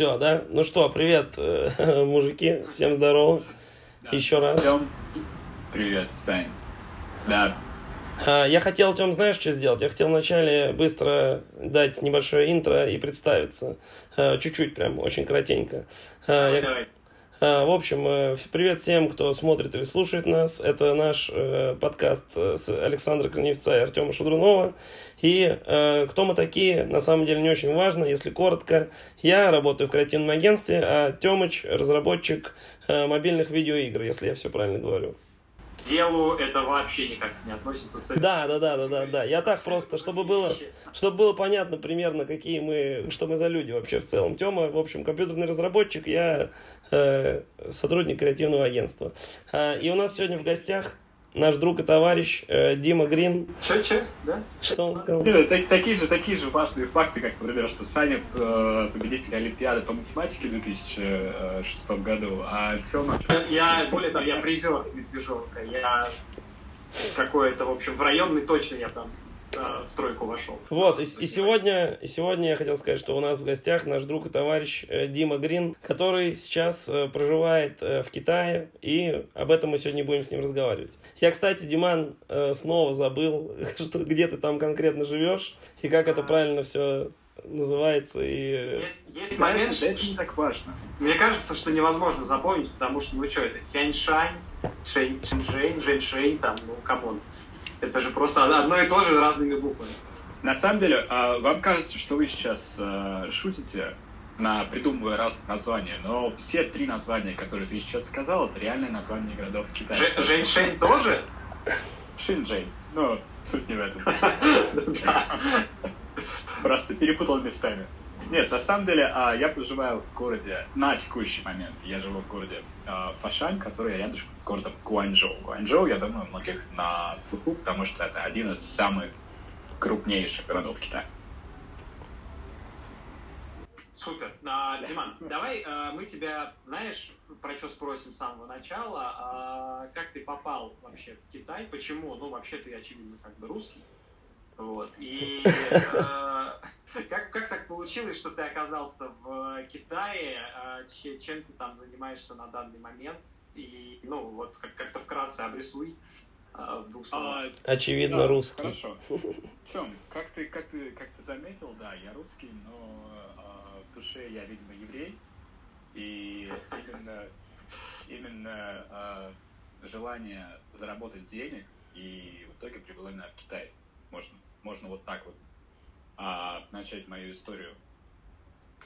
Все, да? Ну что, привет, э, мужики, всем здорово. Еще раз. Тём, привет, Сань. Да, А, Я хотел, Тем, знаешь, что сделать? Я хотел вначале быстро дать небольшое интро и представиться. Э, Чуть-чуть прям, очень коротенько. А, я- давай. А, В общем, э, привет всем, кто смотрит или слушает нас. Это наш э, подкаст э, с Александром Корневца и Артема Шудрунова. И кто мы такие, на самом деле не очень важно, если коротко. Я работаю в креативном агентстве, а Темыч разработчик мобильных видеоигр, если я все правильно говорю. Делу это вообще никак не относится. С Да, да, да, да, да, да. Я так просто, чтобы было, чтобы было понятно примерно, какие мы, что мы за люди вообще в целом. Тема, в общем, компьютерный разработчик, я э, сотрудник креативного агентства. А, и у нас сегодня в гостях наш друг и товарищ э, Дима Грин. Че, че, да? Что он сказал? Так- такие же, такие же важные факты, как, например, что Саня э, победитель Олимпиады по математике в 2006 году, а Тёма... Я, более того, я призер медвежонка. Я какой-то, в общем, в районный точно я там в тройку вошел. Вот, и, и сегодня, и сегодня я хотел сказать, что у нас в гостях наш друг и товарищ э, Дима Грин, который сейчас э, проживает э, в Китае, и об этом мы сегодня будем с ним разговаривать. Я, кстати, Диман, снова забыл, что, где ты там конкретно живешь, и как это правильно все называется, и... Есть, есть момент, это не так важно. мне кажется, что невозможно запомнить, потому что, ну что, это Фяньшань, Шэнь, Шэньчжэнь, Жэньшэнь, там, ну, come on. Это же просто одно и то же разными буквами. На самом деле, а, вам кажется, что вы сейчас э, шутите, на придумывая разные названия, но все три названия, которые ты сейчас сказал, это реальные названия городов Китая. Жэньшэнь тоже? Шинджэнь. Ну, суть не в этом. Просто перепутал местами. Нет, на самом деле, а, я проживаю в городе, на текущий момент, я живу в городе а, Фашань, который рядом с городом Гуанчжоу. Гуанчжоу, я думаю, многих на слуху, потому что это один из самых крупнейших городов Китая. Супер. А, Диман, давай а, мы тебя, знаешь, про что спросим с самого начала. А, как ты попал вообще в Китай? Почему? Ну, вообще ты, очевидно, как бы русский. Вот. И а, как, как так получилось, что ты оказался в Китае? А, че- чем ты там занимаешься на данный момент? И, ну, вот как- как-то вкратце обрисуй а, в двух словах. Очевидно, Да, русский. Хорошо. Тем, как ты, как ты, как ты заметил, да, я русский, но а, в душе я, видимо, еврей. И именно, именно а, желание заработать денег и в итоге привело меня в Китай. Можно, можно вот так вот а, начать мою историю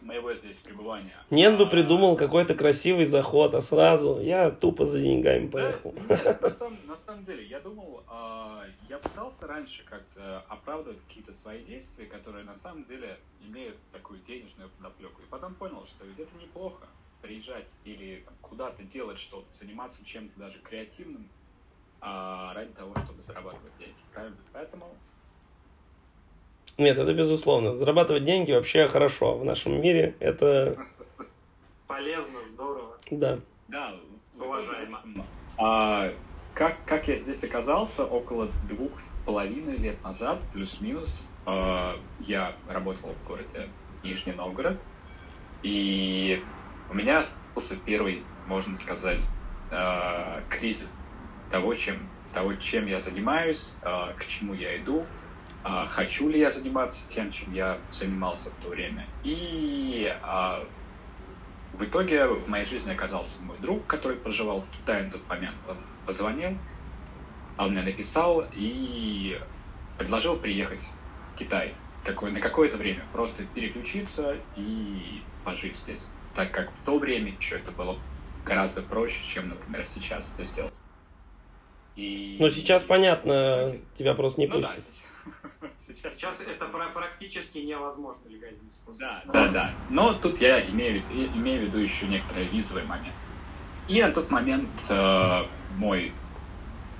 моего здесь пребывания. Нет бы А, придумал какой-то красивый заход, а сразу я тупо за деньгами Да, поехал. нет, на самом, на самом деле, я думал, а, я пытался раньше как-то оправдывать какие-то свои действия, которые на самом деле имеют такую денежную подоплеку. И потом понял, что ведь это неплохо приезжать или там, куда-то делать что-то, заниматься чем-то даже креативным а, ради того, чтобы зарабатывать деньги. Правильно? Поэтому Нет, это безусловно. Зарабатывать деньги вообще хорошо в нашем мире. Это, Полезно, здорово. да. Да, Уважаемо. А, как, как я здесь оказался, около двух с половиной лет назад, плюс-минус, а, я работал в городе Нижний Новгород, и у меня случился первый, можно сказать, а, кризис того, чем, того, чем я занимаюсь, а, к чему я иду, а, хочу ли я заниматься тем, чем я занимался в то время. И а, в итоге в моей жизни оказался мой друг, который проживал в Китае на тот момент. Он позвонил, он мне написал и предложил приехать в Китай какое, на какое-то время, просто переключиться и пожить здесь. Так как в то время еще это было гораздо проще, чем, например, сейчас это сделать. И... Ну, сейчас понятно, тебя просто не Ну да, пустят. сейчас, Сейчас это пра- практически невозможно легальным способом. Да, да, да. Но тут я имею, имею в виду еще некоторые визовый момент. И на тот момент э, мой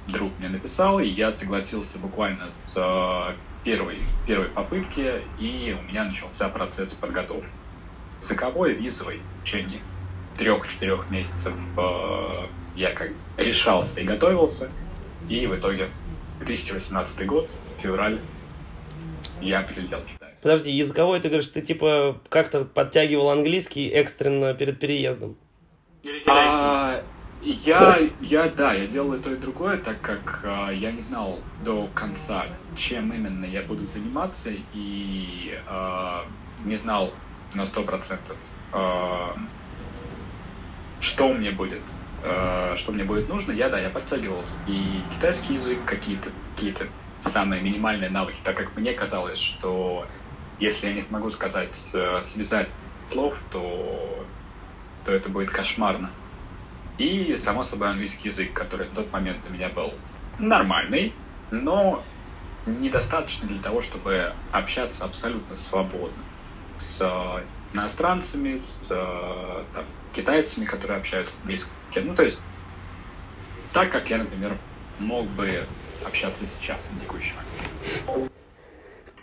друг мне написал, и я согласился буквально с э, первой, первой попытки, и у меня начался процесс подготовки. Языковой, визовый, в течение трех-четырех месяцев э, я как решался и готовился, и в итоге 2018 год, февраль, я прилетел в Китай. Подожди, языковой ты говоришь, ты типа как-то подтягивал английский экстренно перед переездом? Или китайский? А, я, я, да, я делал и то, и другое, так как а, я не знал до конца, чем именно я буду заниматься, и а, не знал на сто процентов, а, что мне будет, а, что мне будет нужно. Я, да, я подтягивал и китайский язык, какие-то какие-то самые минимальные навыки, так как мне казалось, что если я не смогу сказать, э, связать слов, то, то это будет кошмарно. И, само собой, английский язык, который в тот момент у меня был нормальный, но недостаточно для того, чтобы общаться абсолютно свободно с э, иностранцами, с э, там, китайцами, которые общаются английским. Ну, то есть, так как я, например, мог бы общаться сейчас, момент.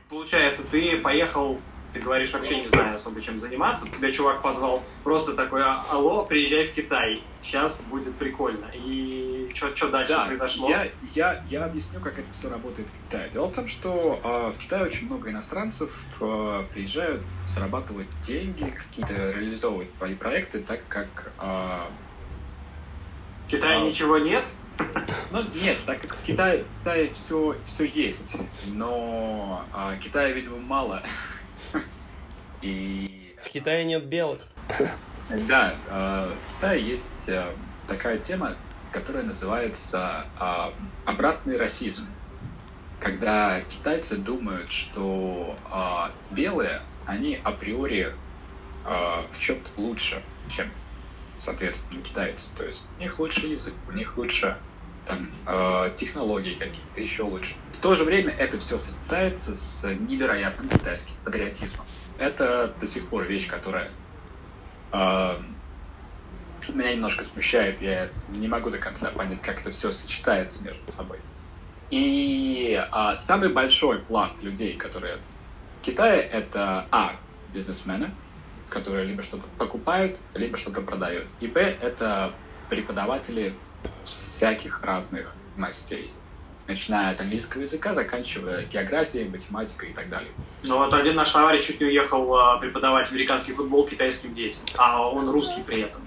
Получается, ты поехал, ты говоришь, вообще не знаю особо чем заниматься, тебя чувак позвал, просто такой, «А, алло, приезжай в Китай, сейчас будет прикольно. И что дальше Да, произошло? я, я, я объясню, как это все работает в Китае. Дело в том, что э, в Китае очень много иностранцев э, приезжают зарабатывать деньги, какие-то реализовывать свои проекты, так как э, В Китае а. ничего нет? Ну, нет, так как в Китае, в Китае все, все есть, но а, Китая, видимо, мало. И В Китае нет белых. да, а, в Китае есть а, такая тема, которая называется а, обратный расизм. Когда китайцы думают, что а, белые, они априори а, в чем-то лучше, чем, соответственно, китайцы. То есть у них лучше язык, у них лучше там, э, технологии какие-то, еще лучше. В то же время это все сочетается с невероятным китайским патриотизмом. Это до сих пор вещь, которая э, меня немножко смущает. Я не могу до конца понять, как это все сочетается между собой. И а, самый большой пласт людей, которые в Китае, это А, бизнесмены, которые либо что-то покупают, либо что-то продают. И Б, это преподаватели всяких разных мастей. Начиная от английского языка, заканчивая географией, математикой и так далее. Ну вот один наш товарищ чуть не уехал а, преподавать американский футбол китайским детям, а он русский при этом.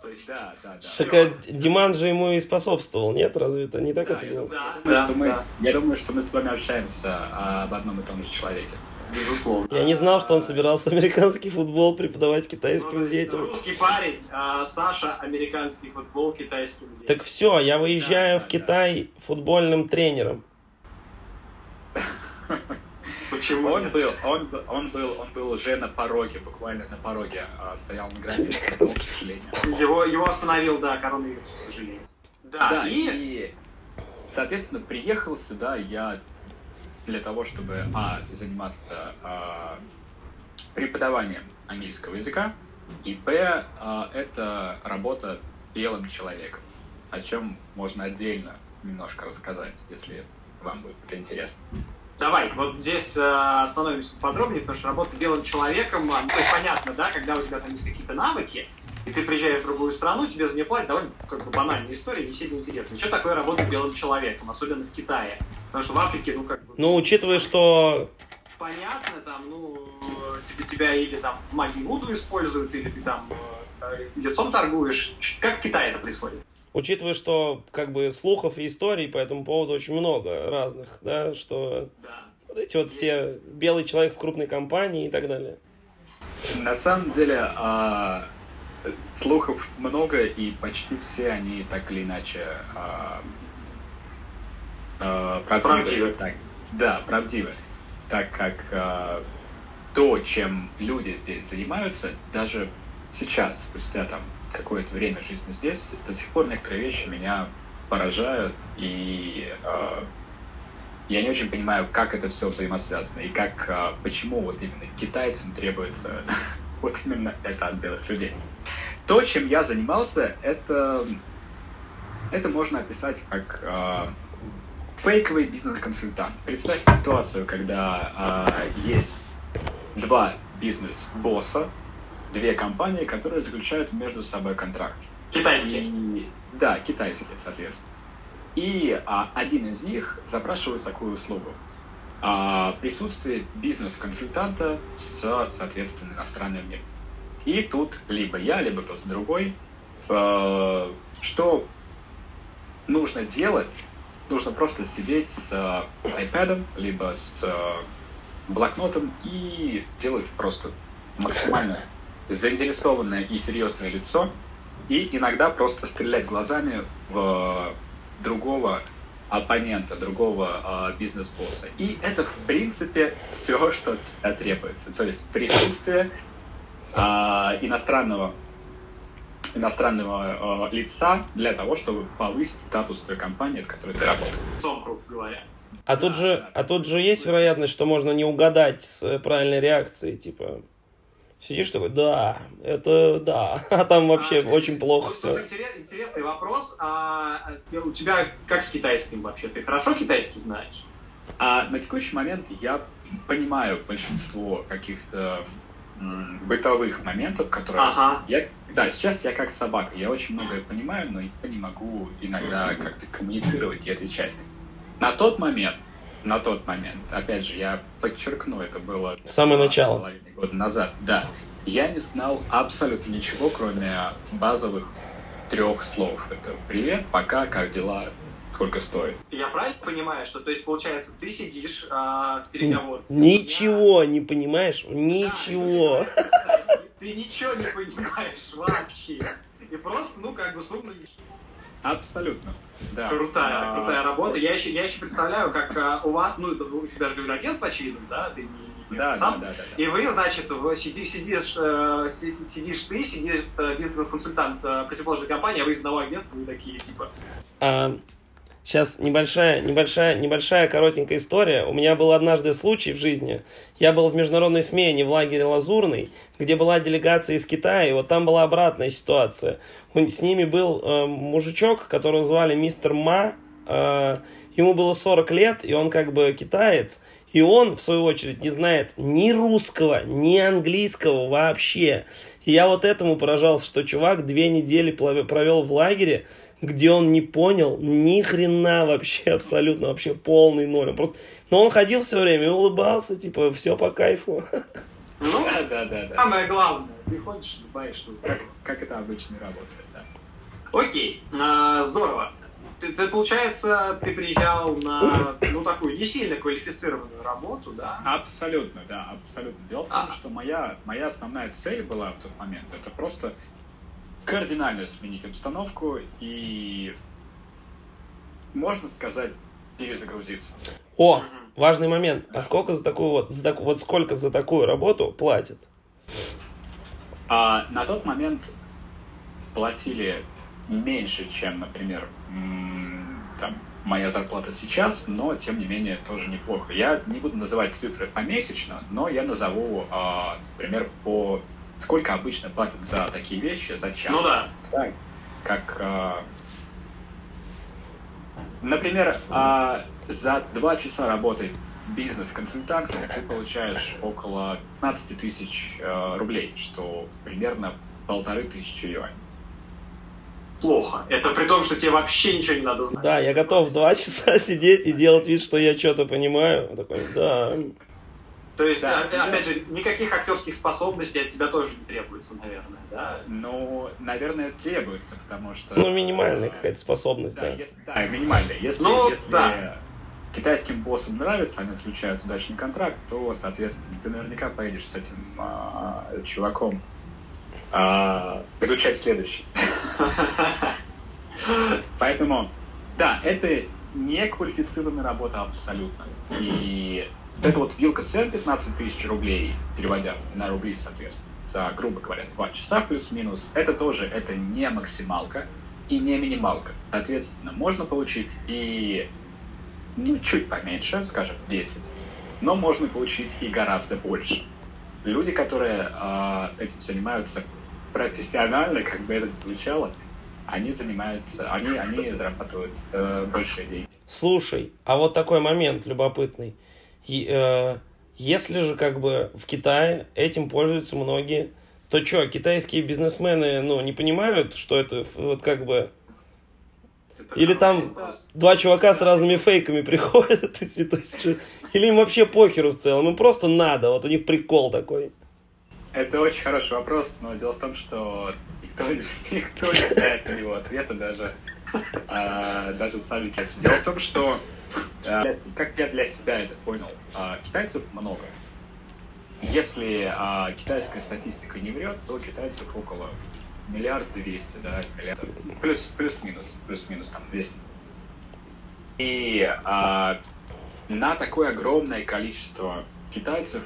То есть, Да, да, да. Так а Диман же ему и способствовал, нет? Разве это не так Да, это я делал? Да, думаю, что да, мы, да, я думаю, что мы с вами общаемся а, об одном и том же человеке. Безусловно. Я не знал, что он собирался американский футбол преподавать Ну, китайским есть детям. Русский парень, а Саша американский футбол китайским детям. Так все, я выезжаю Да, в да, Китай футбольным тренером. Почему Он нет? был, он, был- он был, он был уже на пороге, буквально на пороге, а, стоял на грани, к сожалению. Его, его остановил, да, коронавирус, к сожалению. Да, Да, и... и, соответственно, приехал сюда я для того, чтобы, а, заниматься а, преподаванием английского языка, и, б, а, это работа белым человеком, о чем можно отдельно немножко рассказать, если вам будет это интересно. Давай, вот здесь э, остановимся подробнее, потому что работа белым человеком, а, ну, то есть понятно, да, когда у тебя там есть какие-то навыки, и ты приезжаешь в другую страну, тебе за нее платят довольно как бы банальная история, не сильно интересно. Что такое работа белым человеком, особенно в Китае? Потому что в Африке, ну, как бы... Ну, учитывая, что Понятно, там, ну, тебе, тебя или там магии Вуду используют, или ты там э, лицом торгуешь. Как в Китае это происходит? Учитывая, что как бы слухов и историй по этому поводу очень много разных, да, что Да. вот эти вот все белый человек в крупной компании и так далее. На самом деле, а, слухов много, и почти все они так или иначе а, правдивы. Правдивы. Так, да, правдивы. Так как а, то, чем люди здесь занимаются, даже сейчас, спустя там какое-то время жизни здесь, до сих пор некоторые вещи меня поражают, и а, я не очень понимаю, как это все взаимосвязано, и как, а, почему вот именно китайцам требуется вот именно это от белых людей. То, чем я занимался, это, это можно описать как а, фейковый бизнес-консультант. Представьте ситуацию, когда а, есть два бизнес-босса, две компании, которые заключают между собой контракт. Китайские. И- да, китайские, соответственно. И а, один из них запрашивает такую услугу. А, присутствие бизнес-консультанта с, соответственно, иностранным миром. И тут либо я, либо кто-то другой, э, что нужно делать, нужно просто сидеть с э, iPad, либо с э, блокнотом и делать просто максимально заинтересованное и серьезное лицо, и иногда просто стрелять глазами в другого оппонента, другого э, бизнес-босса. И это, в принципе, все, что от тебя требуется. То есть присутствие э, иностранного иностранного э, лица для того, чтобы повысить статус той компании, в которой ты работаешь. Сом, говоря. А тут же, а тут же есть вероятность, что можно не угадать с правильной реакцией, типа Сидишь такой, да, это да, а там вообще а, очень плохо все. интересный вопрос. А, а у тебя как с китайским вообще? Ты хорошо китайский знаешь? А, на текущий момент я понимаю большинство каких-то бытовых моментов, которые... Ага. Я, да, сейчас я как собака. Я очень многое понимаю, но я не могу иногда как-то коммуницировать и отвечать. На тот момент, на тот момент, опять же, я подчеркну, это было... Самое начало. Года назад, да. Я не знал абсолютно ничего, кроме базовых трех слов. Это «Привет», «Пока», «Как дела», сколько стоит. Я правильно понимаю, что, то есть, получается, ты сидишь а, в переговорах? Ничего я... не понимаешь? Ничего. Да, ты ничего не понимаешь вообще. И просто, ну, как бы, сумно Абсолютно. Да. Крутая, а... крутая работа. Я еще, я еще представляю, как а, у вас, ну, у тебя же агентство, очевидно, да? Ты не, да, сам. Да, да, да, да. И вы, значит, сидишь, сидишь, э, сидишь ты, сидишь э, бизнес-консультант э, противоположной компании, а вы из одного агентства, вы такие, типа... А, Сейчас небольшая, небольшая, небольшая коротенькая история. У меня был однажды случай в жизни. Я был в международной смене в лагере Лазурный, где была делегация из Китая, и вот там была обратная ситуация. С ними был э, мужичок, которого звали мистер Ма. Э, ему было 40 лет, и он как бы китаец. И он, в свою очередь, не знает ни русского, ни английского вообще. И я вот этому поражался, что чувак две недели провел в лагере, где он не понял ни хрена вообще, абсолютно, вообще полный ноль. Он просто... Но он ходил все время и улыбался, типа, все по кайфу. Ну, да, да, да, да. Самое главное, ты ходишь, улыбаешься. Как, как это обычно работает, да. Окей, а, здорово. Ты, ты, получается, ты приезжал на, ну, такую не сильно квалифицированную работу, да? Абсолютно, да, абсолютно. Дело в том, а. что моя, моя основная цель была в тот момент, это просто кардинально сменить обстановку и, можно сказать, перезагрузиться. О, важный момент. А сколько за такую вот, за так, вот сколько за такую работу платят? А, на тот момент платили меньше, чем, например, там, моя зарплата сейчас, но тем не менее тоже неплохо. Я не буду называть цифры помесячно, но я назову, а, например, по сколько обычно платят за такие вещи за час. Ну да. да как, э, например, э, за два часа работы бизнес-консультантом ты получаешь около 15 тысяч э, рублей, что примерно полторы тысячи юаней. Плохо. Это при том, что тебе вообще ничего не надо знать. Да, я готов два часа сидеть и делать вид, что я что-то понимаю. Такой, да. То есть, да, опять, да. же, никаких актерских способностей от тебя тоже не требуется, наверное, да? Ну, наверное, требуется, потому что... Ну, минимальная какая-то способность, да. Да, если, да минимальная. Если, ну, если да. китайским боссам нравится, они заключают удачный контракт, то, соответственно, ты наверняка поедешь с этим а, чуваком а, заключать следующий. Поэтому, да, это не квалифицированная работа абсолютно. И это вот вилка цен 15 тысяч рублей, переводя на рубли, соответственно, за, грубо говоря, 2 часа плюс-минус. Это тоже, это не максималка и не минималка. Соответственно, можно получить и ну, чуть поменьше, скажем, 10, но можно получить и гораздо больше. Люди, которые э, этим занимаются профессионально, как бы это звучало, они занимаются, они, они зарабатывают э, большие деньги. Слушай, а вот такой момент любопытный. Э, если же как бы в Китае этим пользуются многие, то что, китайские бизнесмены, ну, не понимают, что это вот как бы... Или там два чувака с разными фейками приходят, или им вообще похеру в целом, им просто надо, вот у них прикол такой. Это очень хороший вопрос, но дело в том, что никто, никто не знает на него ответа, даже, а, даже сами. Дело в том, что, как я для себя это понял, а, китайцев много. Если а, китайская статистика не врет, то китайцев около миллиард двести, да, миллиард, плюс, плюс-минус, плюс-минус там 200. И а, на такое огромное количество китайцев,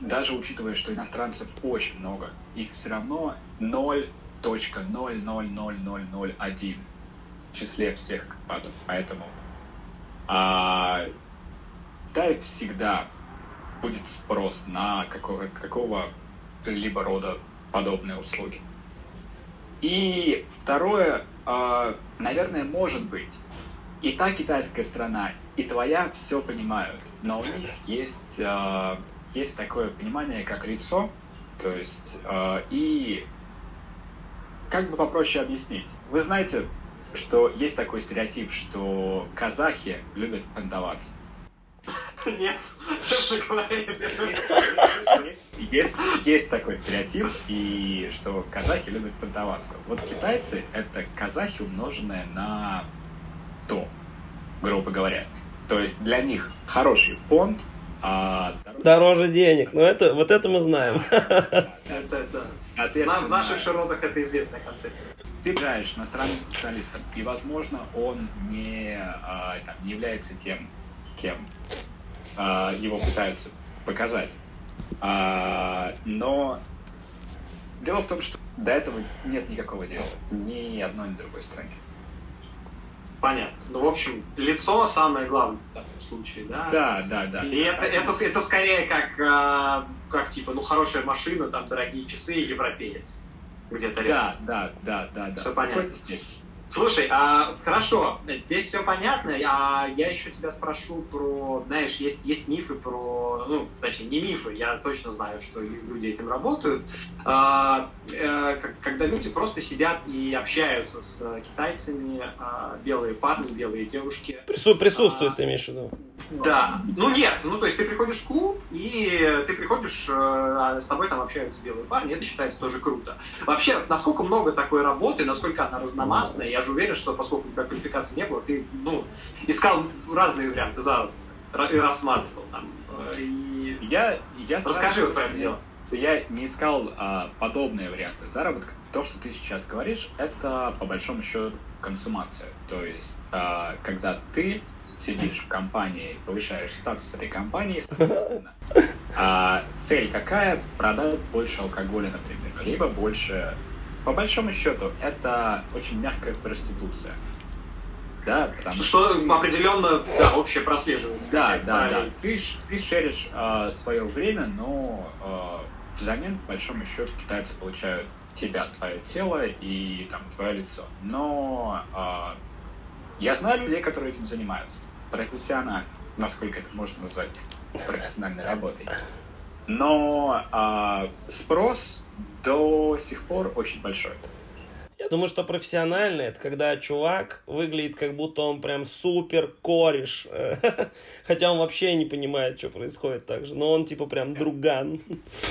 даже учитывая, что иностранцев очень много, их все равно 0.00001 в числе всех падов. Поэтому а, Китай всегда будет спрос на какого, какого-либо рода подобные услуги. И второе, э, наверное, может быть, и та китайская страна, и твоя все понимают, но у них есть, э, есть такое понимание, как лицо, то есть, э, и как бы попроще объяснить. Вы знаете, что есть такой стереотип, что казахи любят понтоваться. Нет. Есть, есть такой стереотип, и что казахи любят понтоваться. Вот китайцы — это казахи, умноженные на то, грубо говоря. То есть для них хороший понт, а дороже, дороже денег. Но это, вот это мы знаем. Это. Нам в наших широтах это известная концепция. Ты на страну специалистом, и, возможно, он не, а, там, не является тем, кем а, его пытаются показать. А, но дело в том, что до этого нет никакого дела. Ни одной, ни другой стране. Понятно. Ну, в общем, лицо самое главное в таком случае, да? Да, да, да. И это, это, это скорее как, а, как типа, ну, хорошая машина, там, дорогие часы, европеец. Где-то рядом. Да, да, да, да. Все понятно. Слушай, а, хорошо, здесь все понятно, а я еще тебя спрошу про, знаешь, есть, есть мифы про, ну, точнее, не мифы, я точно знаю, что люди этим работают, а, а, когда люди просто сидят и общаются с китайцами, а, белые парни, белые девушки. Прису присутствует, а, ты имеешь в виду? Да, ну нет, ну то есть ты приходишь в клуб, и ты приходишь, а с тобой там общаются белые парни, это считается тоже круто. Вообще, насколько много такой работы, насколько она разномастная, я же уверен, что поскольку у тебя квалификации не было, ты, ну, искал разные варианты за и рассматривал там. Э, и... Я, я Расскажи вот про это дело. Я не искал а, подобные варианты заработка. То, что ты сейчас говоришь, это по большому счету консумация. То есть, когда ты сидишь в компании, повышаешь статус этой компании, соответственно, а цель какая? Продать больше алкоголя, например, либо больше по большому счету, это очень мягкая проституция. Да, потому что... Что определенно, да, общее прослеживается. Да, да, да. Ты, ты шеришь э, свое время, но э, взамен, по большому счету, китайцы получают тебя, твое тело и там твое лицо. Но э, я знаю людей, которые этим занимаются. Профессионально, насколько это можно назвать профессиональной работой. Но э, спрос до сих пор очень большой. Я думаю, что профессионально это когда чувак выглядит как будто он прям супер кореш. Хотя он вообще не понимает, что происходит так же. Но он типа прям друган.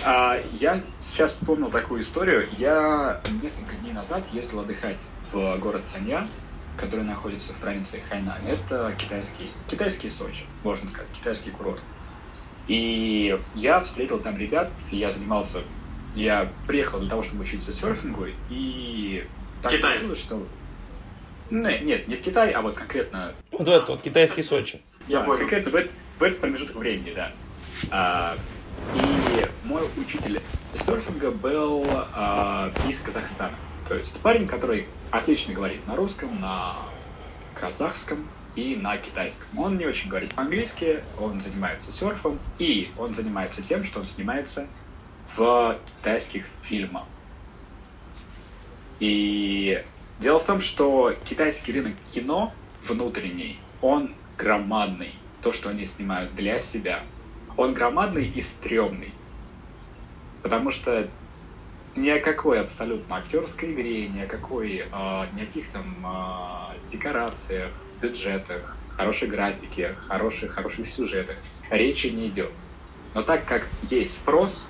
А, я сейчас вспомнил такую историю. Я несколько дней назад ездил отдыхать в город Санья, который находится в провинции Хайнань. Это китайский, китайский Сочи, можно сказать, китайский курорт. И я встретил там ребят, я занимался я приехал для того, чтобы учиться серфингу, и так Китай. получилось, что... Нет, нет, не в Китай, а вот конкретно... Вот это вот, китайский Сочи. Я понял. Конкретно в, этот, в этот промежуток времени, да. А, и мой учитель серфинга был а, из Казахстана. То есть парень, который отлично говорит на русском, на казахском и на китайском. Он не очень говорит по-английски, он занимается серфом, и он занимается тем, что он занимается в китайских фильмах. И дело в том, что китайский рынок кино внутренний, он громадный. То, что они снимают для себя, он громадный и стрёмный. Потому что ни о какой абсолютно актерской игре, ни о какой, э, ни о каких там э, декорациях, бюджетах, хорошей графике, хороших, хороших сюжетах речи не идет. Но так как есть спрос,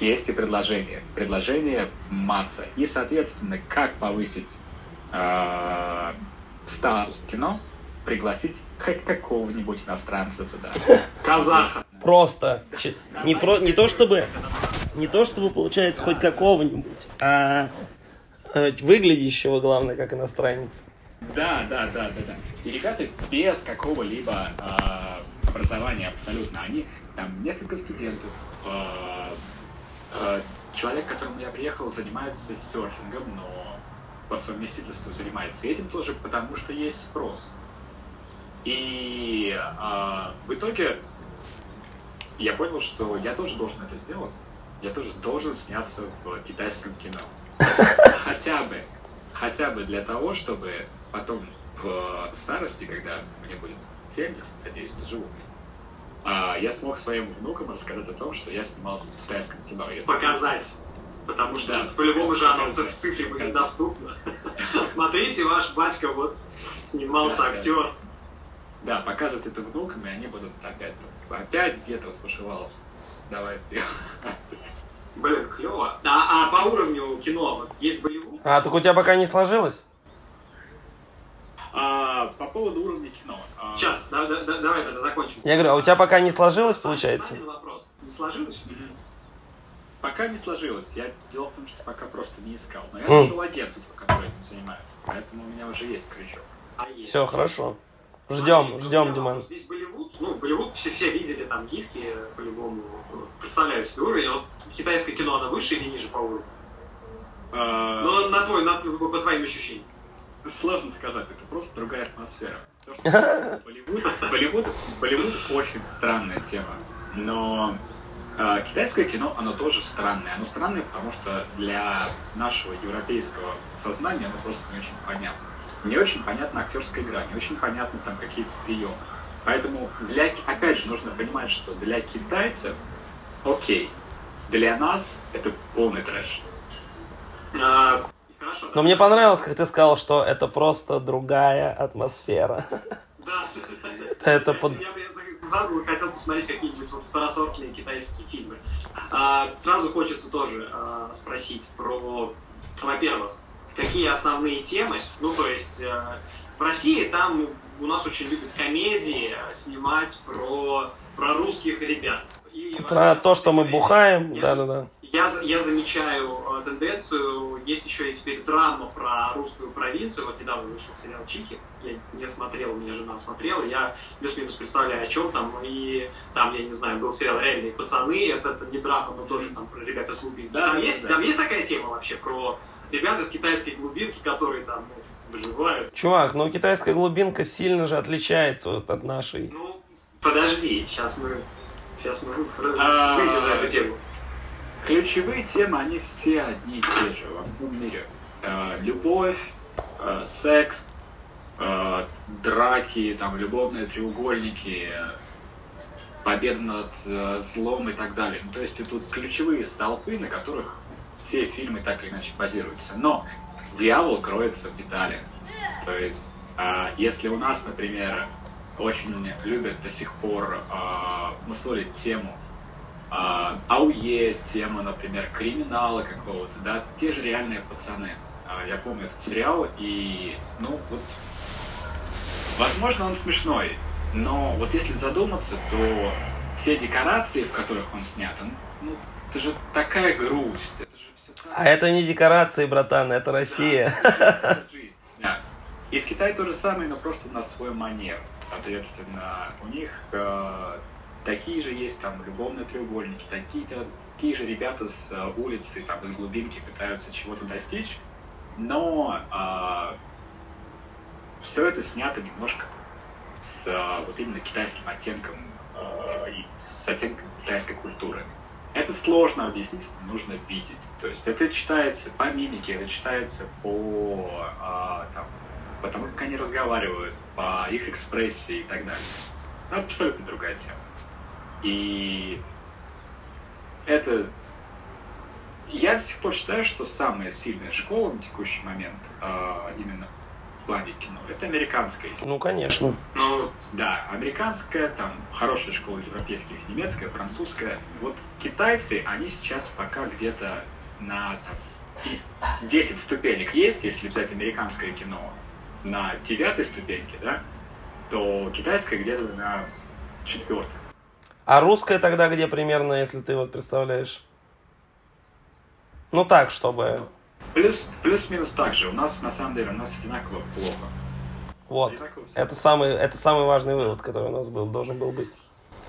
есть и предложение. Предложение масса. И, соответственно, как повысить э, статус кино, пригласить хоть какого-нибудь иностранца туда. Казаха. Просто. Не, про, не то чтобы не то чтобы получается хоть какого-нибудь, а э, выглядящего, главное, как иностранец. Да, да, да, да, да. И ребята без какого-либо э, образования абсолютно, они там несколько студентов, э, э, человек, к которому я приехал, занимается серфингом, но по совместительству занимается этим тоже, потому что есть спрос. И э, в итоге я понял, что я тоже должен это сделать. Я тоже должен сняться в китайском кино. Хотя бы, хотя бы для того, чтобы потом в старости, когда мне будет 70, надеюсь, доживу, а, я смог своим внукам рассказать о том, что я снимался в китайском кино. Показать. Потому что да. по-любому же оно в цифре будет доступно. Смотрите, ваш батька вот снимался актер. Да. показывать это внукам, и они будут опять, опять где-то разбушевался. Давай ты. Блин, клево. А, а по уровню кино вот есть Болливуд? А, так у тебя пока не сложилось? А, по поводу уровня кино. А... Сейчас, да, да, да, давай тогда закончим. Я говорю, а у тебя пока не сложилось, получается? вопрос. Не сложилось? Пока не сложилось. Я дело в том, что пока просто не искал. Но я нашел агентство, которое этим занимается. Поэтому у меня уже есть крючок. А Все, хорошо. Ждем, ждем, Диман. Здесь Болливуд, ну, Болливуд все, все видели там гифки, по-любому представляют себе уровень. Вот китайское кино, оно выше или ниже по уровню? А... Ну, на твой, на, по твоим ощущениям. Сложно сказать, это просто другая атмосфера. Болливуд, Болливуд, Болливуд очень странная тема, но э, китайское кино, оно тоже странное. Оно странное, потому что для нашего европейского сознания оно просто не очень понятно. Не очень понятна актерская игра, не очень понятны там какие-то приемы. Поэтому, для, опять же, нужно понимать, что для китайцев, окей, для нас это полный трэш. А, Хорошо. Но мне понравилось, как ты сказал, что это просто другая атмосфера. Да. Это под... Я сразу хотел посмотреть какие-нибудь вот второсортные китайские фильмы. А, сразу хочется тоже а, спросить про, во-первых, какие основные темы. Ну, то есть а, в России там у нас очень любят комедии снимать про, про русских ребят. И, про то, что мы бухаем, да-да-да. Я, я замечаю э, тенденцию, есть еще и теперь драма про русскую провинцию. Вот недавно вышел сериал Чики, я не смотрел, у меня жена смотрела, я плюс-минус представляю, о чем там. И там, я не знаю, был сериал «Реальные пацаны», это, это не драма, но тоже там про ребят из глубинки. Да, там, да, есть, да. там есть такая тема вообще про ребят из китайской глубинки, которые там ну, выживают. Чувак, ну китайская глубинка сильно же отличается вот от нашей. Ну, подожди, сейчас мы, сейчас мы а, выйдем на эту тему. Ключевые темы, они все одни и те же во всем мире. Э, любовь, э, секс, э, драки, там, любовные треугольники, победа над злом и так далее. Ну, то есть это вот ключевые столпы, на которых все фильмы так или иначе базируются. Но дьявол кроется в деталях. То есть, если у нас, например, очень любят до сих пор мусолить тему а, АУЕ, тема, например, криминала какого-то, да, те же реальные пацаны. А, я помню этот сериал, и, ну, вот, возможно, он смешной, но вот если задуматься, то все декорации, в которых он снят, он, ну, это же такая грусть, А это не декорации, братан, это Россия. Да. И в Китае то же самое, но просто на свой манер. Соответственно, у них э, Такие же есть там любовные треугольники, такие-то, такие же ребята с э, улицы, там, из глубинки пытаются чего-то достичь, но э, а, все это снято немножко с э, вот именно китайским оттенком э, и с оттенком китайской культуры. Это сложно объяснить, нужно видеть. То есть это читается по мимике, это читается по э, там, потому как они разговаривают, по их экспрессии и так далее. Это абсолютно другая тема. И это я до сих пор считаю, что самая сильная школа на текущий момент э, именно плане кино, это американская. Ну, конечно. Ну, да, американская, там, хорошая школа европейских, немецкая, французская. Вот китайцы, они сейчас пока где-то на там, 10 ступенек есть, если взять американское кино на девятой ступеньке, да, то китайское где-то на четвертой. А русская тогда где примерно, если ты вот представляешь? Ну так, чтобы... Плюс, плюс-минус так же. У нас, на самом деле, у нас одинаково плохо. Вот. Это самый, это самый важный вывод, который у нас был, должен был быть.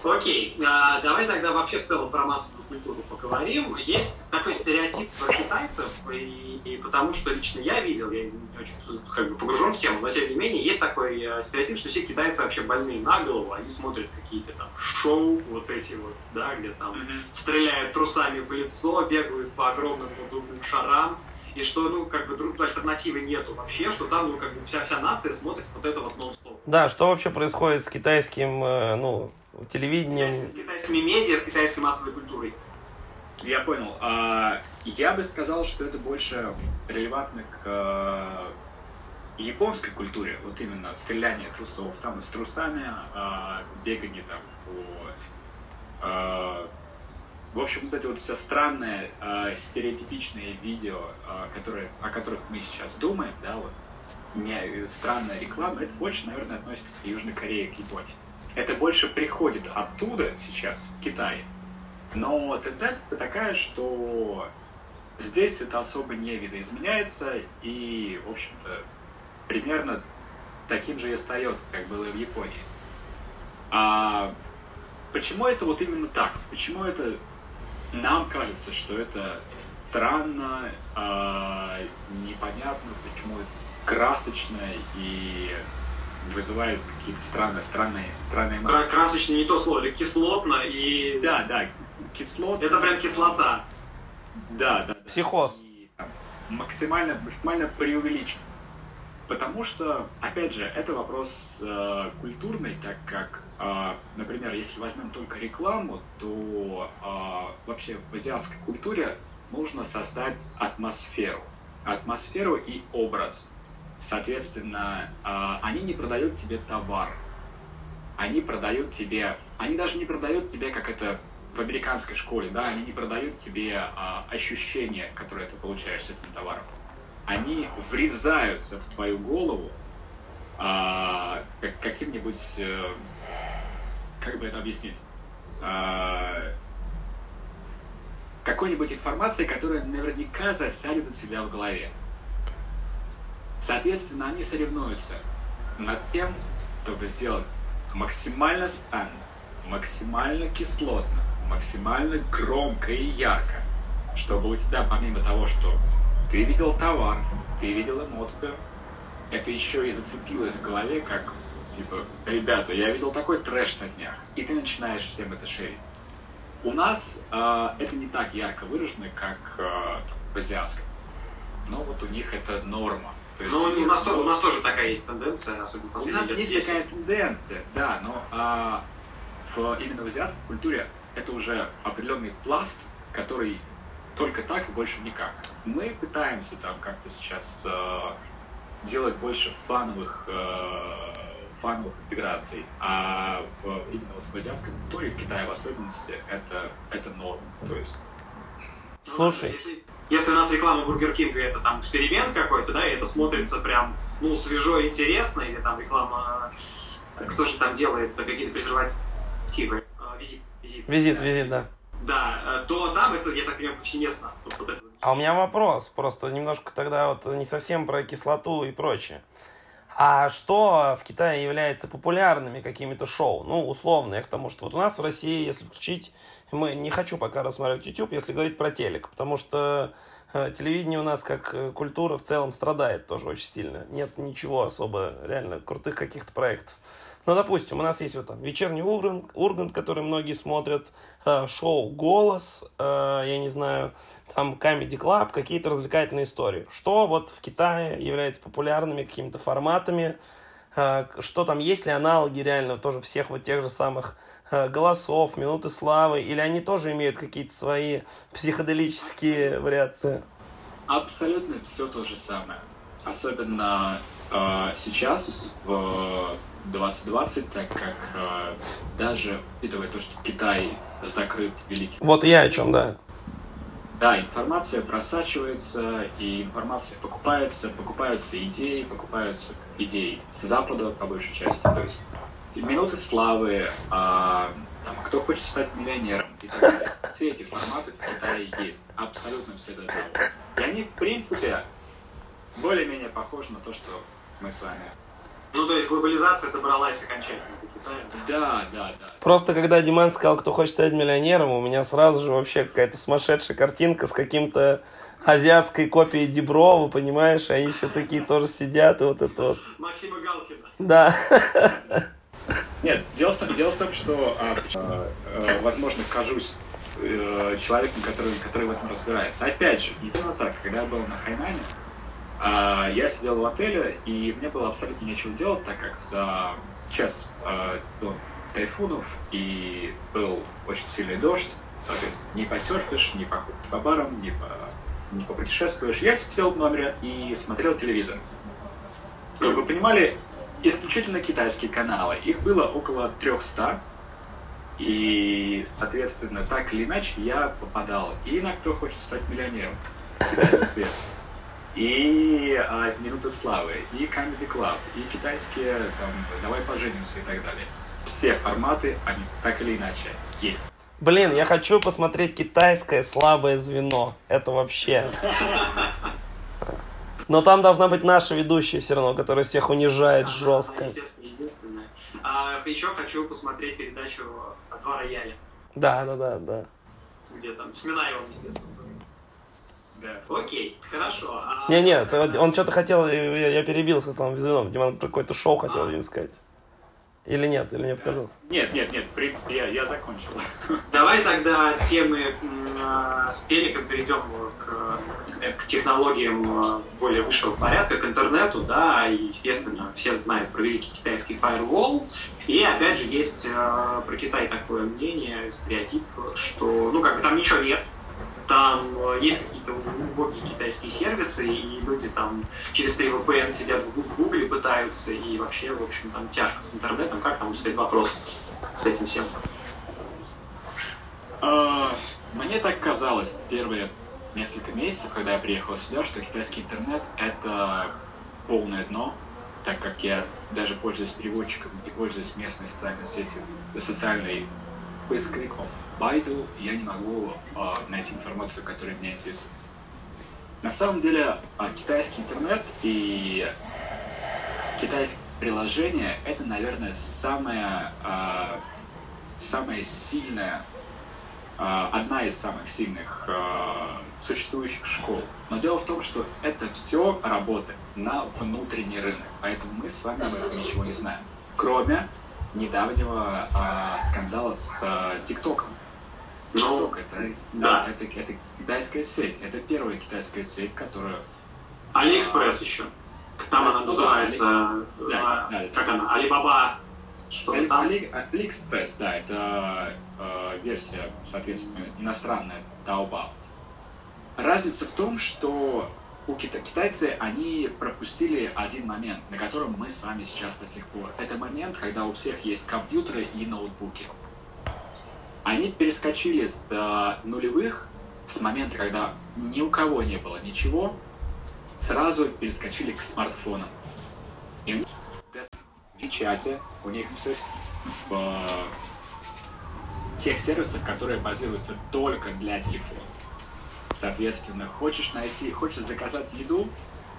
Окей, а, давай тогда вообще в целом про массовую культуру поговорим. Есть такой стереотип про китайцев, и, и потому что лично я видел, я не очень как бы, погружен в тему, но тем не менее есть такой э, стереотип, что все китайцы вообще больные на голову, они смотрят какие-то там шоу, вот эти вот, да, где там mm-hmm. стреляют трусами в лицо, бегают по огромным надувным шарам, и что, ну, как бы, другой альтернативы нету вообще, что там, ну, как бы, вся, вся нация смотрит вот это вот нон-стоп. Да, что вообще происходит с китайским, э, ну, телевидением. С китайскими медиа, с китайской массовой культурой. Я понял. А, я бы сказал, что это больше релевантно к а, японской культуре. Вот именно стреляние трусов. Там с трусами, а, бегание там по... В общем, вот эти вот все странные, стереотипичные видео, которые, о которых мы сейчас думаем, да, вот, не, странная реклама, это больше, наверное, относится к Южной Корее, к Японии это больше приходит оттуда сейчас, в Китае. Но тенденция такая, что здесь это особо не видоизменяется и, в общем-то, примерно таким же и остается, как было в Японии. А почему это вот именно так? Почему это нам кажется, что это странно, э, непонятно, почему это красочно и вызывают какие-то странные, странные, странные эмоции. Красочный не то слово, или кислотно и... Да, да, кислот. Это прям кислота. Да, да. Психоз. И, там, максимально, максимально преувеличен. Потому что, опять же, это вопрос э, культурный, так как, э, например, если возьмем только рекламу, то э, вообще в азиатской культуре нужно создать атмосферу. Атмосферу и образ. Соответственно, а, они не продают тебе товар. Они продают тебе... Они даже не продают тебе, как это в американской школе, да, они не продают тебе а, ощущение, которое ты получаешь с этим товаром. Они врезаются в твою голову а, как, каким-нибудь... А, как бы это объяснить? А, какой-нибудь информацией, которая наверняка засядет у тебя в голове. Соответственно, они соревнуются над тем, чтобы сделать максимально странно, максимально кислотно, максимально громко и ярко, чтобы у тебя помимо того, что ты видел товар, ты видел эмотку, это еще и зацепилось в голове, как типа, ребята, я видел такой трэш на днях, и ты начинаешь всем это шерить. У нас э, это не так ярко выражено, как э, в азиатском. Но вот у них это норма. То есть, ну, у нас, то, у нас тоже такая есть тенденция, особенно У нас есть 10. такая тенденция, да, но а, в, именно в азиатской культуре это уже определенный пласт, который только так и больше никак. Мы пытаемся там как-то сейчас э, делать больше фановых, э, фановых интеграций, а в, именно вот в азиатской культуре, в Китае в особенности, это, это норм. То есть... Слушай, если, если у нас реклама Бургер Кинга это там эксперимент какой-то, да, и это смотрится прям, ну, свежо и интересно, или там реклама, кто же там делает какие-то презервативы, а, визит, визит. Визит, да. визит, да. Да, э, то там это, я так понимаю, повсеместно. Вот, это. А у меня вопрос, просто немножко тогда вот не совсем про кислоту и прочее. А что в Китае является популярными какими-то шоу? Ну, условно, я к тому, что вот у нас в России, если включить, мы не хочу пока рассматривать YouTube, если говорить про телек, потому что э, телевидение у нас как э, культура в целом страдает тоже очень сильно. Нет ничего особо реально крутых каких-то проектов. Ну, допустим, у нас есть вот там вечерний Ургант, Ургант который многие смотрят, шоу «Голос», э, я не знаю, там Comedy Club, какие-то развлекательные истории. Что вот в Китае является популярными какими-то форматами, э, что там, есть ли аналоги реально тоже всех вот тех же самых э, голосов, минуты славы, или они тоже имеют какие-то свои психоделические вариации? Абсолютно все то же самое. Особенно э, сейчас, в 2020, так как э, даже учитывая то, что Китай закрыт великий. Вот я о чем, да. Да, информация просачивается, и информация покупается, покупаются идеи, покупаются идеи с Запада, по большей части. То есть минуты славы, а, там, кто хочет стать миллионером и так далее. Все эти форматы в Китае есть. Абсолютно все до того. И они, в принципе, более-менее похожи на то, что мы с вами ну, то есть глобализация добралась окончательно до Китая. Да, да, да. Просто когда Диман сказал, кто хочет стать миллионером, у меня сразу же вообще какая-то сумасшедшая картинка с каким-то азиатской копией Деброва, понимаешь? Они все такие тоже сидят, и вот это вот. Максима Галкина. Да. Нет, дело в том, дело в том что, а, а, возможно, кажусь э, человеком, который, который в этом разбирается. Опять же, неделю назад, когда я был на Хайнане, а, я сидел в отеле, и мне было абсолютно нечего делать, так как за час а, до тайфунов и был очень сильный дождь, соответственно, не посерфишь, не походишь по барам, не, по, не попутешествуешь. Я сидел в номере и смотрел телевизор. Как вы понимали, исключительно китайские каналы. Их было около 300. И, соответственно, так или иначе я попадал и на «Кто хочет стать миллионером» китайских версий и а, «Минуты славы», и Comedy Club, и китайские, там, «Давай поженимся» и так далее. Все форматы, они так или иначе есть. Блин, я хочу посмотреть китайское слабое звено. Это вообще... Но там должна быть наша ведущая все равно, которая всех унижает жестко. Естественно, единственное. А еще хочу посмотреть передачу «Два рояля». Да, да, да, да. Где там? С Минаевым, естественно. Да. Окей, хорошо. А... Не-не, он что-то хотел, я, я перебился с Славом Безвиновым. Диман какое-то шоу хотел, а. сказать. Или нет, или мне показалось? Нет, нет, нет, в принципе, я, я закончил. Давай тогда темы э, с телеком перейдем к, э, к технологиям э, более высшего порядка, к интернету, да, и, естественно, все знают про великий китайский firewall, и, опять же, есть э, про Китай такое мнение, стереотип, что, ну, как бы там ничего нет, там э, есть какие-то убогие китайские сервисы, и люди там через 3 VPN сидят в Гугле, пытаются, и вообще, в общем, там тяжко с интернетом. Как там стоит вопрос с этим всем? А, мне так казалось первые несколько месяцев, когда я приехал сюда, что китайский интернет — это полное дно, так как я даже пользуюсь переводчиком и пользуюсь местной социальной сетью, социальной поисковиком. Байду я не могу э, найти информацию, которая меня интересует. На самом деле, э, китайский интернет и китайские приложения это, наверное, самая, э, самая сильная, э, одна из самых сильных э, существующих школ. Но дело в том, что это все работает на внутренний рынок, поэтому мы с вами об этом ничего не знаем. Кроме недавнего э, скандала с э, ТикТоком. Ну, TikTok это, да. это, это китайская сеть. Это первая китайская сеть, которая... Алиэкспресс а, еще. Там она ну, называется... Да, да, да, как да. она? Алибаба... Что Али, там? Али, Алиэкспресс, да, это э, версия, соответственно, иностранная Taobao. Разница в том, что у кита китайцы, они пропустили один момент, на котором мы с вами сейчас до сих пор. Это момент, когда у всех есть компьютеры и ноутбуки. Они перескочили до нулевых с момента, когда ни у кого не было ничего, сразу перескочили к смартфонам. И у них в Вичате, у них все в тех сервисах, которые базируются только для телефона. Соответственно, хочешь найти, хочешь заказать еду,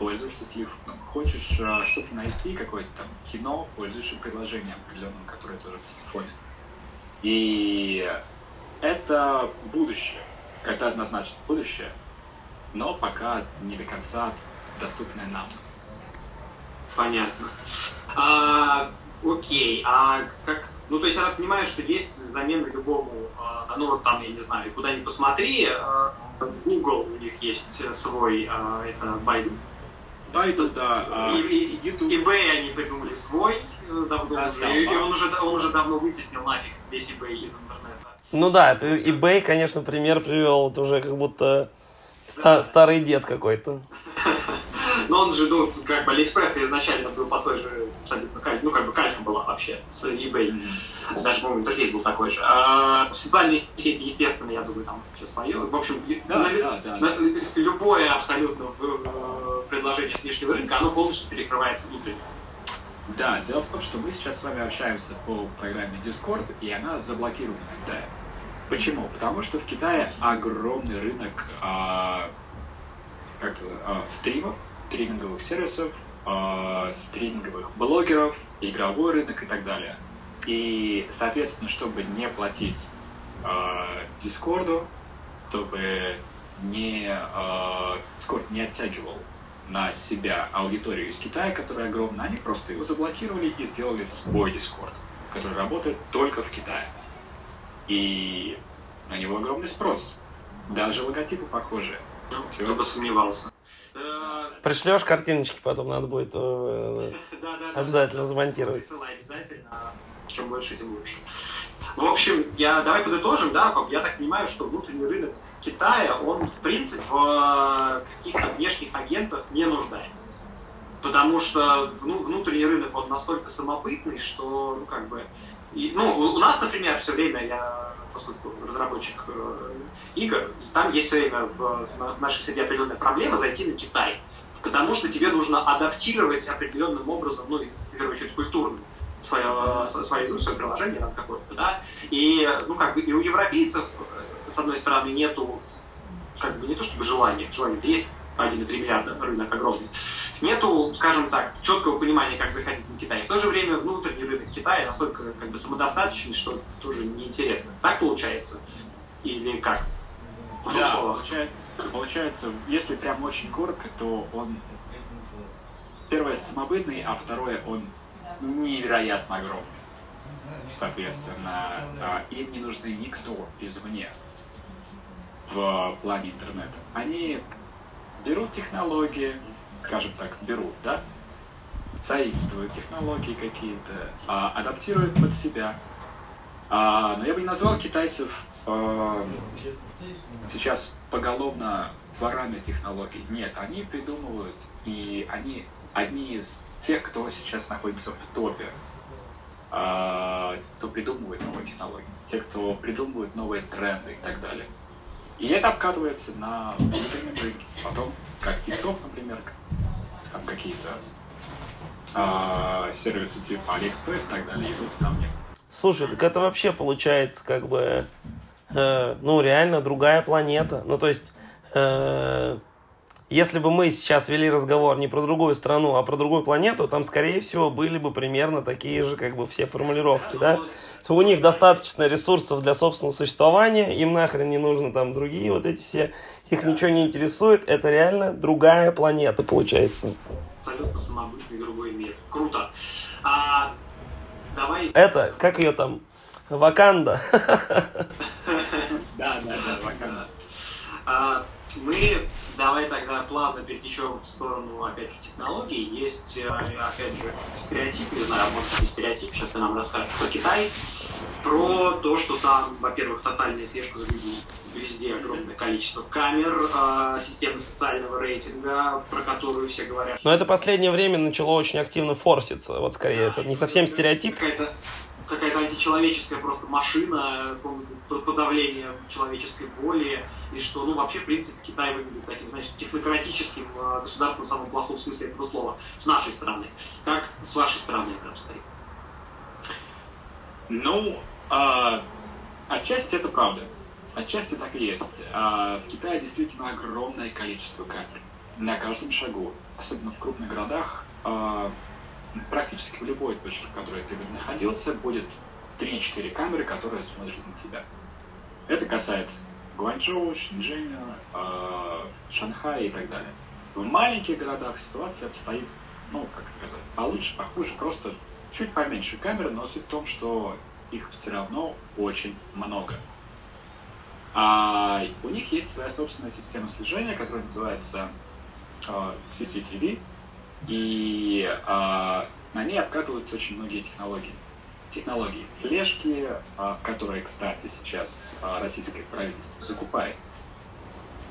пользуешься телефоном. Хочешь э, что-то найти, какое-то там кино, пользуешься приложением определенным, которое тоже в телефоне. И это будущее. Это однозначно будущее, но пока не до конца доступное нам. Понятно. А, окей, а как ну, то есть я понимаю, что есть замена любому, а, ну, вот там, я не знаю, куда ни посмотри, а, Google у них есть свой, а, это Baidu, Title, да. И, и, YouTube. eBay они придумали свой э, давно да, уже, да, и, он уже, он уже давно вытеснил нафиг весь eBay из интернета. Ну да, ты eBay, конечно, пример привел, вот уже как будто да. старый дед какой-то. Но он же, ну, как бы Алиэкспресс изначально был по той же ну, как бы калька была вообще с eBay. Даже, по-моему, интерфейс был такой же. А социальные сети, естественно, я думаю, там все свое. В общем, да, на, да, да, на, да. любое абсолютно предложение с внешнего рынка, оно полностью перекрывается внутренним. Да, дело в том, что мы сейчас с вами общаемся по программе Discord, и она заблокирована в Китае. Почему? Потому что в Китае огромный рынок а, как а, стримов, стриминговых сервисов, э, стриминговых блогеров, игровой рынок и так далее. И, соответственно, чтобы не платить э, Дискорду, чтобы не, э, Discord не оттягивал на себя аудиторию из Китая, которая огромная, они просто его заблокировали и сделали свой Discord, который работает только в Китае. И на него огромный спрос. Даже логотипы похожие. Ну, кто бы сомневался. Пришлешь картиночки, потом надо будет э, обязательно замонтировать. обязательно. Чем больше, тем лучше. В общем, я, давай подытожим, да, я так понимаю, что внутренний рынок Китая, он, в принципе, в каких-то внешних агентах не нуждается. Потому что ну, внутренний рынок, он настолько самобытный, что, ну, как бы, и, ну, у нас, например, все время, я, поскольку разработчик э, игр, там есть все время в, в нашей среде определенная проблема зайти на Китай. Потому что тебе нужно адаптировать определенным образом, ну, в первую очередь, культурно свое, свое, ну, свое приложение там какое-то, да. И, ну, как бы, и у европейцев, э, с одной стороны, нету, как бы, не то чтобы желания, желание-то есть, 1,3 миллиарда, рынок огромный. Нету, скажем так, четкого понимания, как заходить на Китай. В то же время внутренний рынок Китая настолько как бы самодостаточный, что тоже неинтересно. Так получается? Или как? да, получается, получается, если прям очень коротко, то он первое самобытный, а второе он невероятно огромный. Соответственно, а, им не нужны никто извне в плане интернета. Они берут технологии, скажем так, берут, да, заимствуют технологии какие-то, а, адаптируют под себя. А, но я бы не назвал китайцев а, сейчас поголовно ворами технологий. Нет, они придумывают, и они одни из тех, кто сейчас находится в топе, а, кто придумывает новые технологии, те, кто придумывает новые тренды и так далее. И это обкатывается на внутреннем рынке. Потом, как TikTok, например, там какие-то а, сервисы типа AliExpress и так далее идут ко мне. Слушай, так это вообще получается как бы э, ну, реально другая планета. Ну, то есть, э, если бы мы сейчас вели разговор не про другую страну, а про другую планету, там, скорее всего, были бы примерно такие же, как бы, все формулировки, да? У них достаточно ресурсов для собственного существования, им нахрен не нужно там другие вот эти все, их ничего не интересует, это реально другая планета, получается. Абсолютно самобытный другой мир. Круто. А, давай... Это, как ее там, Ваканда. Да, да, да, Ваканда. А, мы давай тогда плавно перетечем в сторону, опять же, технологий. Есть, э, опять же, стереотип, не знаю, может быть, стереотип, сейчас ты нам расскажешь про Китай, про то, что там, во-первых, тотальная слежка за людьми, везде огромное количество камер, э, системы социального рейтинга, про которую все говорят. Но это последнее время начало очень активно форситься, вот скорее, да, это не совсем стереотип. Какая-то какая-то античеловеческая просто машина подавления человеческой воли, и что, ну, вообще, в принципе, Китай выглядит таким, значит, технократическим э, государством в самом плохом смысле этого слова, с нашей стороны. Как с вашей стороны это обстоит? Ну, а, отчасти это правда. Отчасти так и есть. А, в Китае действительно огромное количество камер. На каждом шагу. Особенно в крупных городах а, практически в любой точке, в которой ты находился, будет 3-4 камеры, которые смотрят на тебя. Это касается Гуанчжоу, Шэньчжэня, э, Шанхая и так далее. В маленьких городах ситуация обстоит, ну, как сказать, получше, похуже, просто чуть поменьше камер, но суть в том, что их все равно очень много. А у них есть своя собственная система слежения, которая называется э, CCTV, и а, на ней обкатываются очень многие технологии. Технологии слежки, а, которые, кстати, сейчас а, российское правительство закупает.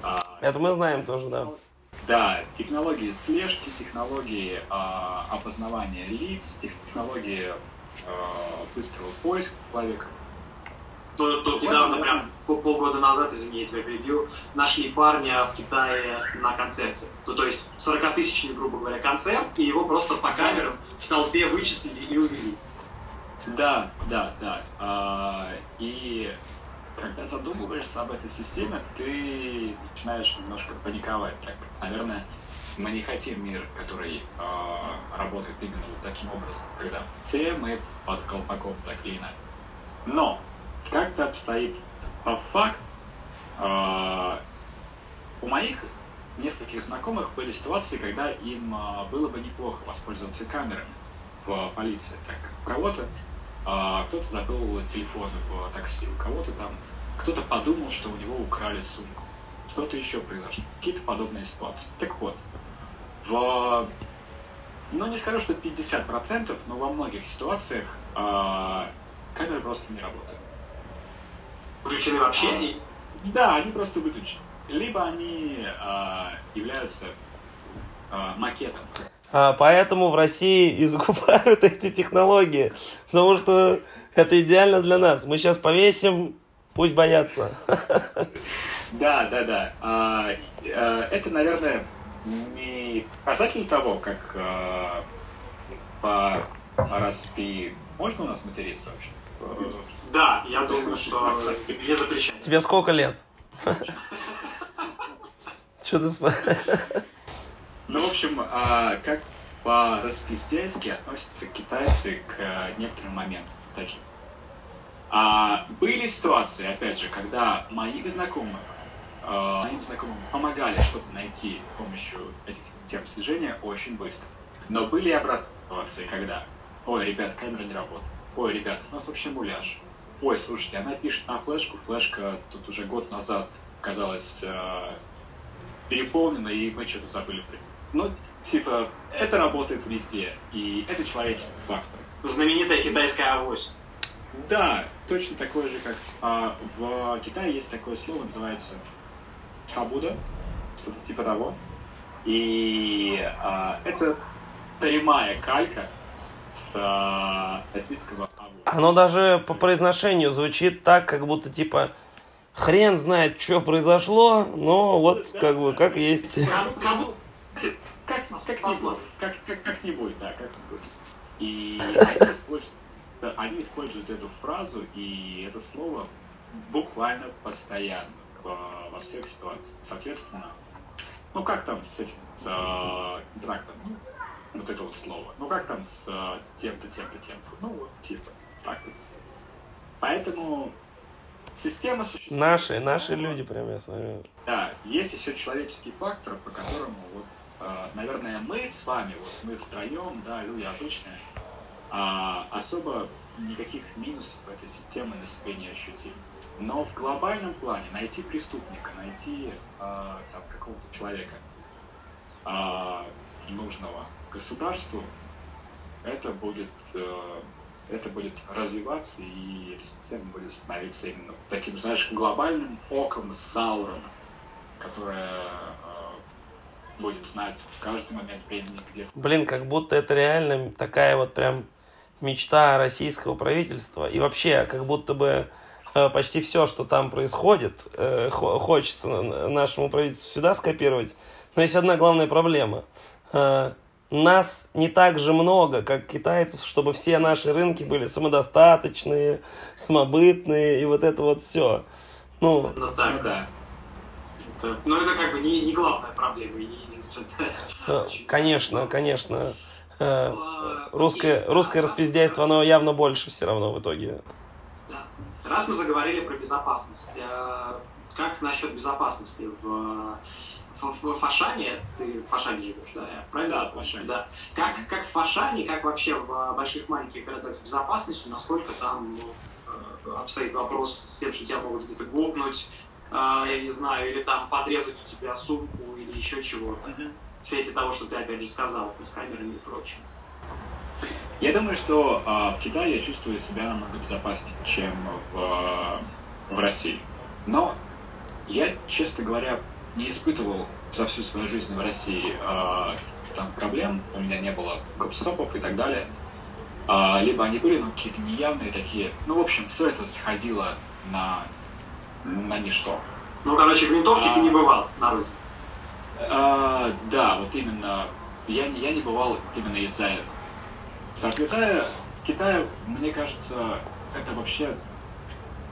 А, Это мы знаем тоже, да. Да, технологии слежки, технологии а, опознавания лиц, технологии а, быстрого поиска человека. Тут, тут недавно, прям полгода назад, извини, я тебя перебью, нашли парня в Китае на концерте. Ну, то есть 40-тысячный, грубо говоря, концерт, и его просто по камерам в толпе вычислили и увели. Да, да, да. А, и когда задумываешься об этой системе, ты начинаешь немножко паниковать. Так, наверное, мы не хотим мир, который э, работает именно таким образом, когда все мы под колпаком так или иначе. Но как-то обстоит по факту. Э, у моих нескольких знакомых были ситуации, когда им э, было бы неплохо воспользоваться камерами в полиции. Так, кого-то а, кто-то забыл телефон в такси, у кого-то там, кто-то подумал, что у него украли сумку, что-то еще произошло, какие-то подобные ситуации. Так вот, в, ну не скажу, что 50%, но во многих ситуациях а, камеры просто не работают. Включены вообще? А, да, они просто выключены. Либо они а, являются а, макетом. А, поэтому в России и закупают эти технологии. Потому что это идеально для нас. Мы сейчас повесим, пусть боятся. Да, да, да. А, а, это, наверное, не показатель того, как а, по, раз ты... Можно у нас материться вообще? Да, я думаю, что не запрещаю. Тебе сколько лет? Что ты ну, в общем, а, как по-распиздяйски относятся китайцы к а, некоторым моментам таким. А были ситуации, опять же, когда моих знакомых, э, моим знакомым помогали что-то найти с помощью этих тем слежения очень быстро. Но были и обратные ситуации, когда, ой, ребят, камера не работает, ой, ребят, у нас вообще муляж, ой, слушайте, она пишет на флешку, флешка тут уже год назад казалась э, переполнена, и мы что-то забыли ну, типа, это работает везде, и это человеческий фактор. Знаменитая китайская авось. Да, точно такое же, как а, в Китае есть такое слово, называется табуда, что-то типа того. И а, это прямая калька с а, российского. Оно даже по произношению звучит так, как будто типа хрен знает, что произошло, но вот да, как бы как есть. Как, как, как-нибудь, как, как, как-нибудь, да, как-нибудь. И они используют, они используют эту фразу и это слово буквально постоянно во, всех ситуациях. Соответственно, ну как там с этим, с э, трактом, вот это вот слово, ну как там с э, тем-то, тем-то, тем-то, ну вот типа, так-то. Поэтому система существует. Наши, наши люди, прям я смотрю. Да, есть еще человеческий фактор, по которому вот Э, наверное, мы с вами, вот мы втроем, да, люди обычные, а, особо никаких минусов этой системы на себе не ощутим. Но в глобальном плане найти преступника, найти а, там, какого-то человека а, нужного государству, это будет, это будет развиваться, и система будет становиться именно таким, знаешь, глобальным оком Саурона, которое будет знать в каждый момент времени, где... Блин, как будто это реально такая вот прям мечта российского правительства. И вообще, как будто бы э, почти все, что там происходит, э, хочется нашему правительству сюда скопировать. Но есть одна главная проблема. Нас не так же много, как китайцев, чтобы все наши рынки были самодостаточные, самобытные и вот это вот все. Ну, ну так, да. Это, но это как бы не, не главная проблема и не единственная. Э, конечно, конечно. Э, русское, русское распиздяйство, оно явно больше все равно в итоге. Раз мы заговорили про безопасность, э, как насчет безопасности в, в, Фашане? Ты в Фашане живешь, да? Правильно? Да, в Фашане. Да. Как, как в Фашане, как вообще в больших маленьких городах с безопасностью, насколько там ну, обстоит вопрос с тем, что тебя могут где-то гопнуть, а, я не знаю, или там подрезать у тебя сумку или еще чего-то. в свете того, что ты опять же сказал, с камерами и прочим? Я думаю, что э, в Китае я чувствую себя намного безопаснее, чем в, в России. Но я, честно говоря, не испытывал за всю свою жизнь в России э, там проблем, у меня не было гопстопов и так далее. А, либо они были, но какие-то неявные такие. Ну, в общем, все это сходило на, на ничто. Ну, короче, в винтовке а, ты не бывал на родине. А, да, вот именно. Я, я не бывал именно из-за этого. Китая, в Китае, мне кажется, это вообще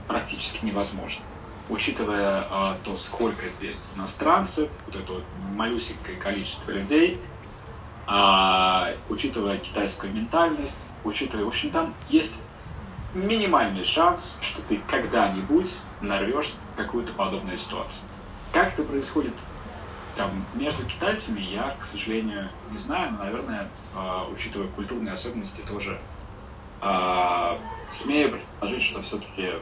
практически невозможно. Учитывая а, то, сколько здесь иностранцев, вот это вот малюсенькое количество людей, а, учитывая китайскую ментальность, учитывая, в общем, там есть минимальный шанс, что ты когда-нибудь нарвешь какую-то подобную ситуацию. Как это происходит там между китайцами, я, к сожалению, не знаю, но, наверное, э, учитывая культурные особенности, тоже э, смею предположить, что все-таки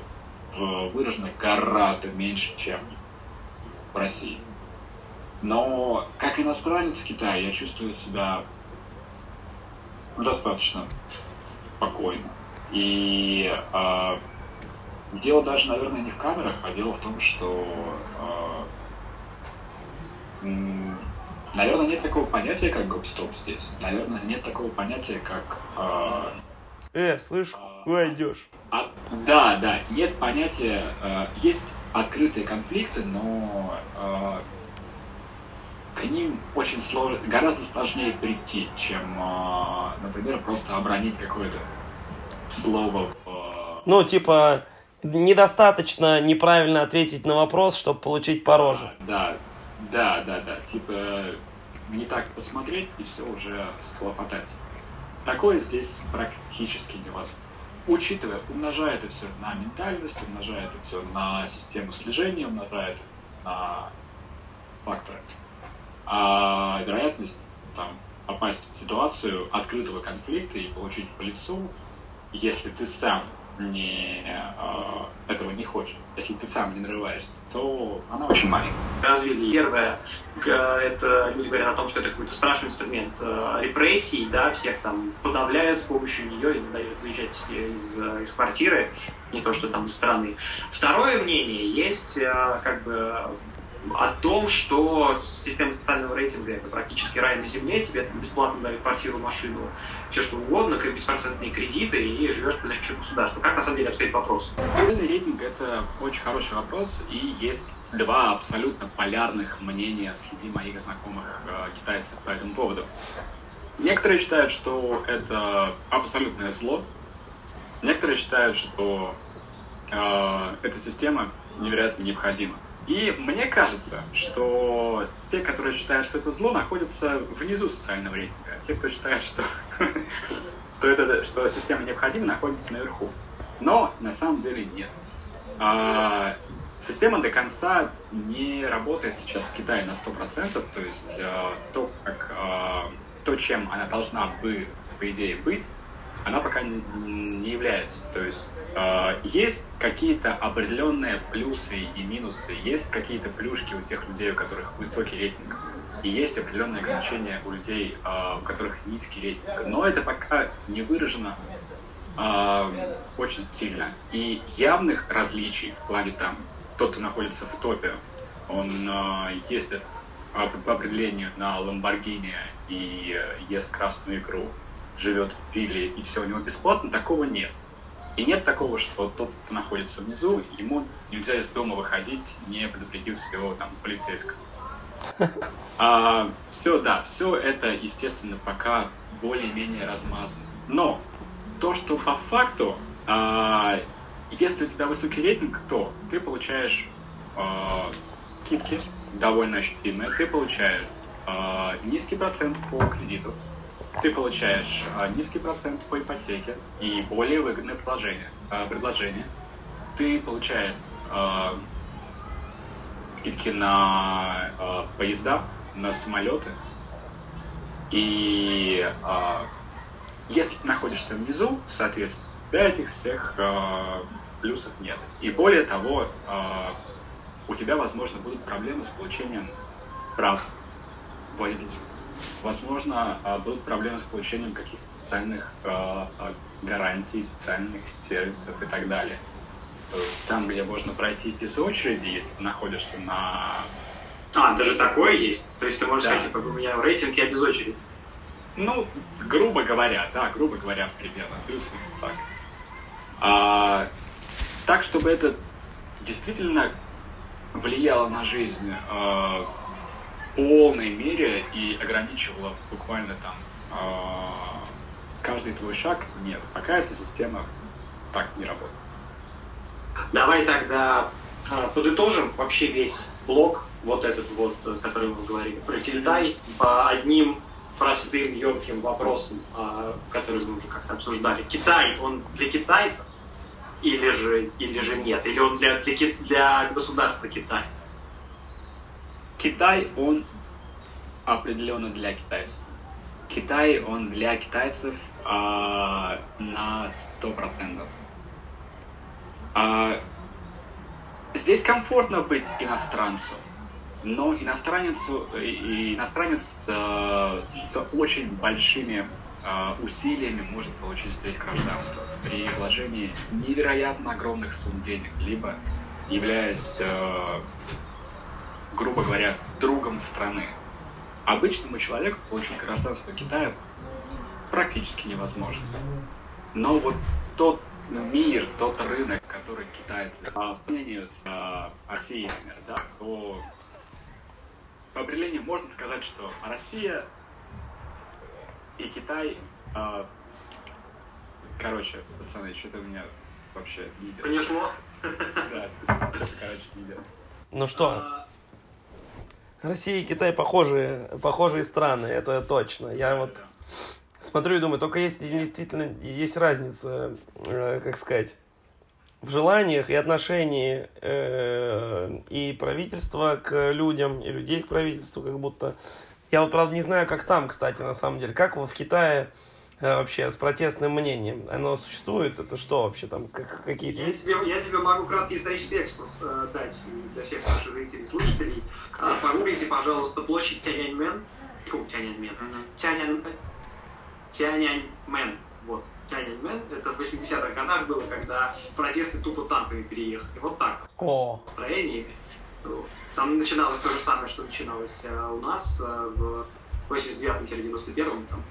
выражено гораздо меньше, чем в России. Но как иностранец в Китае я чувствую себя достаточно спокойно. И э, дело даже, наверное, не в камерах, а дело в том, что, э, наверное, нет такого понятия, как гоп-стоп здесь. Наверное, нет такого понятия, как... Э, э слышь, куда идешь? А, да, да, нет понятия... Э, есть открытые конфликты, но э, к ним очень сложно, гораздо сложнее прийти, чем, э, например, просто обронить какое-то слово. В... Ну, типа, недостаточно неправильно ответить на вопрос, чтобы получить по роже. Да, да, да, да. Типа, не так посмотреть и все уже схлопотать. Такое здесь практически невозможно. Учитывая, умножая это все на ментальность, умножая это все на систему слежения, умножая это на факторы, а вероятность там, попасть в ситуацию открытого конфликта и получить по лицу если ты сам не, э, этого не хочешь, если ты сам не нарываешься, то она очень маленькая. Развили первое, это люди говорят о том, что это какой-то страшный инструмент э, репрессий, да, всех там подавляют с помощью нее и не дают выезжать из, из квартиры, не то что там из страны. Второе мнение есть э, как бы о том, что система социального рейтинга это практически рай на земле, тебе бесплатно дают квартиру, машину, все что угодно, беспроцентные кредиты, и живешь за счет государства. Как на самом деле обстоит вопрос? Социальный рейтинг – это очень хороший вопрос, и есть два абсолютно полярных мнения среди моих знакомых э, китайцев по этому поводу. Некоторые считают, что это абсолютное зло, некоторые считают, что э, эта система невероятно необходима. И мне кажется, что те, которые считают, что это зло, находятся внизу социального рейтинга. А те, кто считает, что, что, это, что система необходима, находятся наверху. Но на самом деле нет. А, система до конца не работает сейчас в Китае на 100%, то есть а, то, как, а, то, чем она должна бы, по идее, быть, она пока не является. То есть э, есть какие-то определенные плюсы и минусы, есть какие-то плюшки у тех людей, у которых высокий рейтинг, и есть определенные ограничения у людей, э, у которых низкий рейтинг. Но это пока не выражено э, очень сильно. И явных различий в плане там, тот, кто находится в топе, он э, ездит по определению на Ламборгини и ест красную икру, живет в вилле и все у него бесплатно, такого нет. И нет такого, что тот, кто находится внизу, ему нельзя из дома выходить, не предупредив своего там полицейского. А, все, да, все это, естественно, пока более-менее размазано. Но то, что по факту, а, если у тебя высокий рейтинг, то ты получаешь а, скидки довольно ощутимые, ты получаешь а, низкий процент по кредиту, ты получаешь а, низкий процент по ипотеке и более выгодное предложение. А, предложение. Ты получаешь а, скидки на поезда, на самолеты. И если ты находишься внизу, соответственно, для этих всех плюсов нет. И более того, у тебя, возможно, будут проблемы с получением прав водительства. Возможно, а, будут проблемы с получением каких-то социальных э, гарантий, социальных сервисов и так далее. То есть там, где можно пройти без очереди, если ты находишься на... А, даже такое есть? То есть ты можешь да. сказать, типа, у меня в рейтинге я без очереди? Ну, грубо говоря, да, грубо говоря, примерно, плюс так. А, так, чтобы это действительно влияло на жизнь полной мере и ограничивало буквально там э, каждый твой шаг, нет. Пока эта система так не работает. Давай тогда э, подытожим вообще весь блок, вот этот вот, который мы говорили про Китай, по одним простым, емким вопросам, э, которые мы уже как-то обсуждали. Китай, он для китайцев или же, или же нет? Или он для, для, для государства Китай? Китай, он определенно для китайцев. Китай, он для китайцев а, на сто процентов. А, здесь комфортно быть иностранцем, но иностранецу, иностранец а, с очень большими а, усилиями может получить здесь гражданство при вложении невероятно огромных сумм денег, либо являясь, а, грубо говоря, другом страны. Обычному человеку получить гражданство Китая практически невозможно. Но вот тот мир, тот рынок, который китайцы по сравнению с а, Россией, например, да, то по определению можно сказать, что Россия и Китай... А... Короче, пацаны, что-то у меня вообще не идет. Понесло? Да, короче, не идет. Ну что, а, Россия и Китай похожие, похожие страны, это точно. Я вот смотрю и думаю, только есть действительно есть разница, э, как сказать, в желаниях и отношении э, и правительства к людям, и людей к правительству, как будто я вот, правда, не знаю, как там, кстати, на самом деле. Как в Китае вообще с протестным мнением? Оно существует? Это что вообще там? Как, какие-то я? Тебе, я тебе могу краткий исторический экскурс э, дать для всех наших зрителей и слушателей. Э, погуглите, пожалуйста, площадь Тяньаньмен. Фу, Тяньаньмен. Тяньан... Тяньаньмен. Вот. Тяньаньмен. Это в 80-х годах было, когда протесты тупо танками переехали. Вот так. О. Строениями. Там начиналось то же самое, что начиналось э, у нас э, в 89-91, там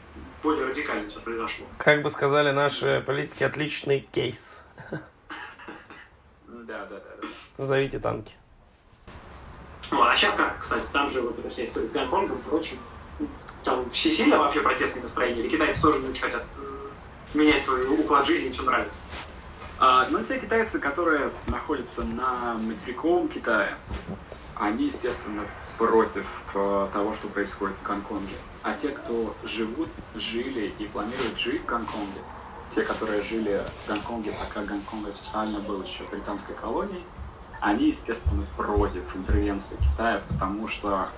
более радикально все произошло. Как бы сказали наши политики, отличный кейс. Да, да, да. Назовите танки. Ну, а сейчас как, кстати, там же вот эта вся история с Гонконгом и прочим. Там все сильно вообще протестные настроения, или китайцы тоже не очень хотят э, менять свой уклад жизни, им все нравится. А, но те китайцы, которые находятся на материковом Китае, они, естественно, против э, того, что происходит в Гонконге. А те, кто живут, жили и планируют жить в Гонконге, те, которые жили в Гонконге, пока Гонконг официально был еще британской колонией, они, естественно, против интервенции Китая, потому что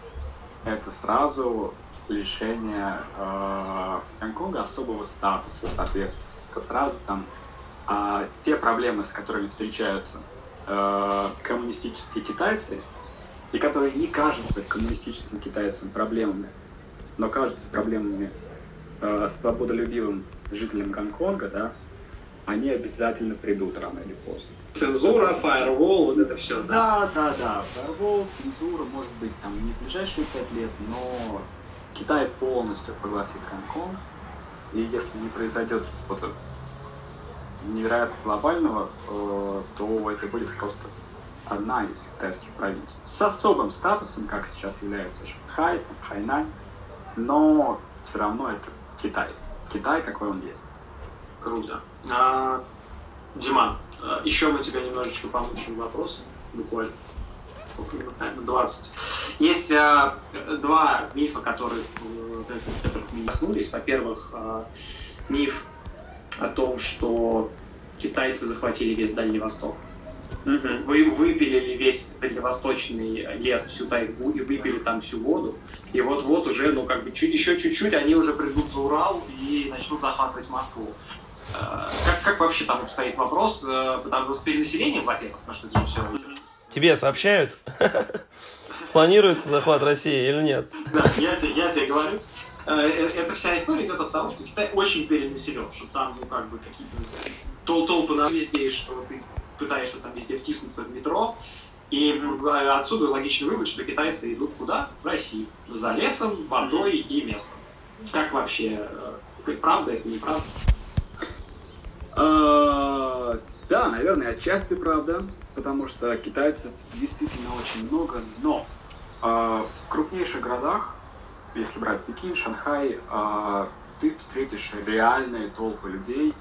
это сразу лишение э, Гонконга особого статуса, соответственно. Это сразу там а те проблемы, с которыми встречаются э, коммунистические китайцы, и которые не кажутся коммунистическим китайцам проблемами, но кажутся проблемами э, свободолюбивым жителям Гонконга, да, они обязательно придут рано или поздно. Цензура, фаервол, вот это все, да? Да, да, да. Фаервол, цензура, может быть, там не в ближайшие пять лет, но Китай полностью поглотит Гонконг. И если не произойдет вот невероятно глобального, э, то это будет просто одна из китайских провинций. С особым статусом, как сейчас является Шанхай, там, Хайнань, но все равно это Китай. Китай, какой он есть. Круто. А, Диман, а, еще мы тебя немножечко помучим вопросы, буквально. Наверное, 20. Есть а, два мифа, которые, э, которых мы коснулись. Во-первых, а, миф о том, что китайцы захватили весь Дальний Восток. Угу. Вы выпилили весь дальневосточный лес, всю тайгу, и выпили там всю воду. И вот-вот уже, ну, как бы, чуть, еще чуть-чуть они уже придут за Урал и начнут захватывать Москву. Э, как, как вообще там стоит вопрос? Э, потому с перенаселением, во-первых, потому что это же все... Тебе сообщают? Планируется захват России или нет? Да, я тебе, я тебе говорю. эта вся история идет от того, что Китай очень перенаселен, что там, ну, как бы, какие-то тол толпы на везде, что ты пытаешься там везде втиснуться в метро, и отсюда логичный вывод, что китайцы идут куда? В Россию. За лесом, водой и местом. Как вообще? Правда это неправда? А, да, наверное, отчасти правда, потому что китайцев действительно очень много, но в крупнейших городах, если брать Пекин, Шанхай, ты встретишь реальные толпы людей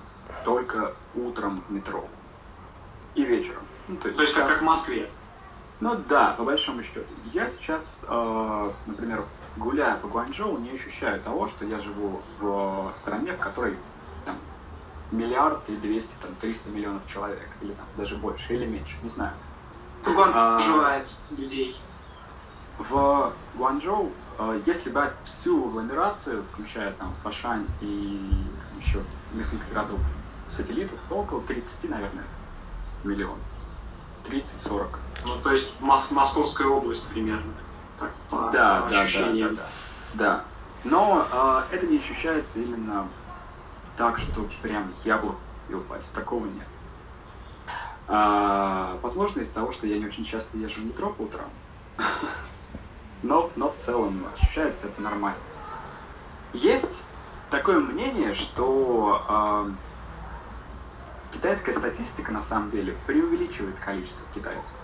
только утром в метро и вечером. Ну, то есть, то есть сейчас... как, в Москве? Ну да, по большому счету. Я сейчас, э, например, гуляя по Гуанчжоу, не ощущаю того, что я живу в стране, в которой там, миллиард и 200, там, 300 миллионов человек, или там даже больше, или меньше, не знаю. Сколько а, проживает людей? В Гуанчжоу, э, если брать всю агломерацию, включая там Фашань и там, еще несколько городов сателлитов, то около 30, наверное, миллионов. 30-40. Ну, то есть Мос- Московская область примерно, так, по, да, по да, ощущениям. Да, да, да. Но э, это не ощущается именно так, что прям я бы упасть. Такого нет. А, возможно, из-за того, что я не очень часто езжу в метро по утрам. но, но в целом ощущается это нормально. Есть такое мнение, что э, китайская статистика на самом деле преувеличивает количество китайцев.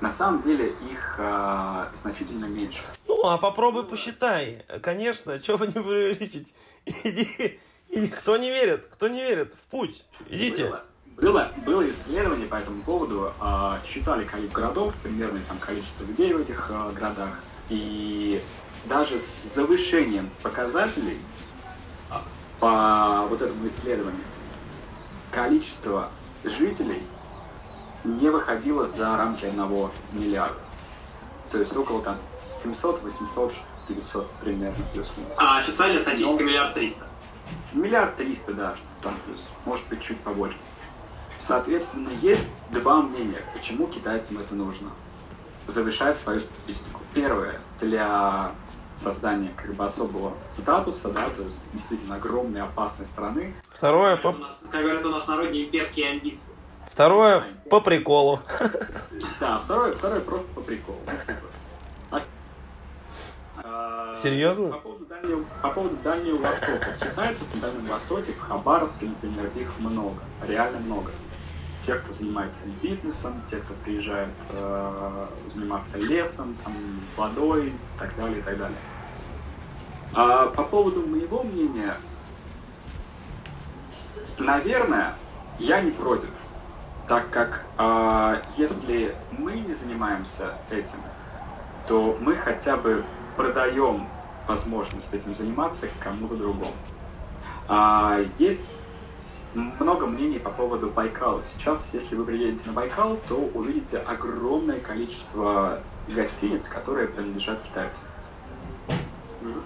На самом деле их э, значительно меньше. Ну, а попробуй посчитай. Конечно, что вы не преувеличить? Иди, иди, кто не верит, кто не верит, в путь, идите. Было, было, было исследование по этому поводу, э, считали количество городов, примерное там количество людей в этих э, городах, и даже с завышением показателей по вот этому исследованию количество жителей не выходило за рамки одного миллиарда. То есть около там 700, 800, 900 примерно плюс-минус. А официальная статистика Но... миллиард триста? Миллиард триста, да, там плюс. Может быть, чуть побольше. Соответственно, есть два мнения, почему китайцам это нужно. Завышать свою статистику. Первое, для создания как бы особого статуса, да, то есть действительно огромной опасной страны. Второе, по... нас, как говорят у нас народные имперские амбиции. Второе, по приколу. Да, второе, второе просто по приколу. А, Серьезно? По поводу, Дальнего, по поводу Дальнего Востока. Китайцев на Дальнем Востоке, в Хабаровске, например, их много, реально много. Те, кто занимается бизнесом, те, кто приезжает э, заниматься лесом, там, водой и так далее, и так далее. А по поводу моего мнения, наверное, я не против, так как э, если мы не занимаемся этим, то мы хотя бы продаем возможность этим заниматься кому-то другому. А, есть много мнений по поводу Байкала. Сейчас, если вы приедете на Байкал, то увидите огромное количество гостиниц, которые принадлежат китайцам.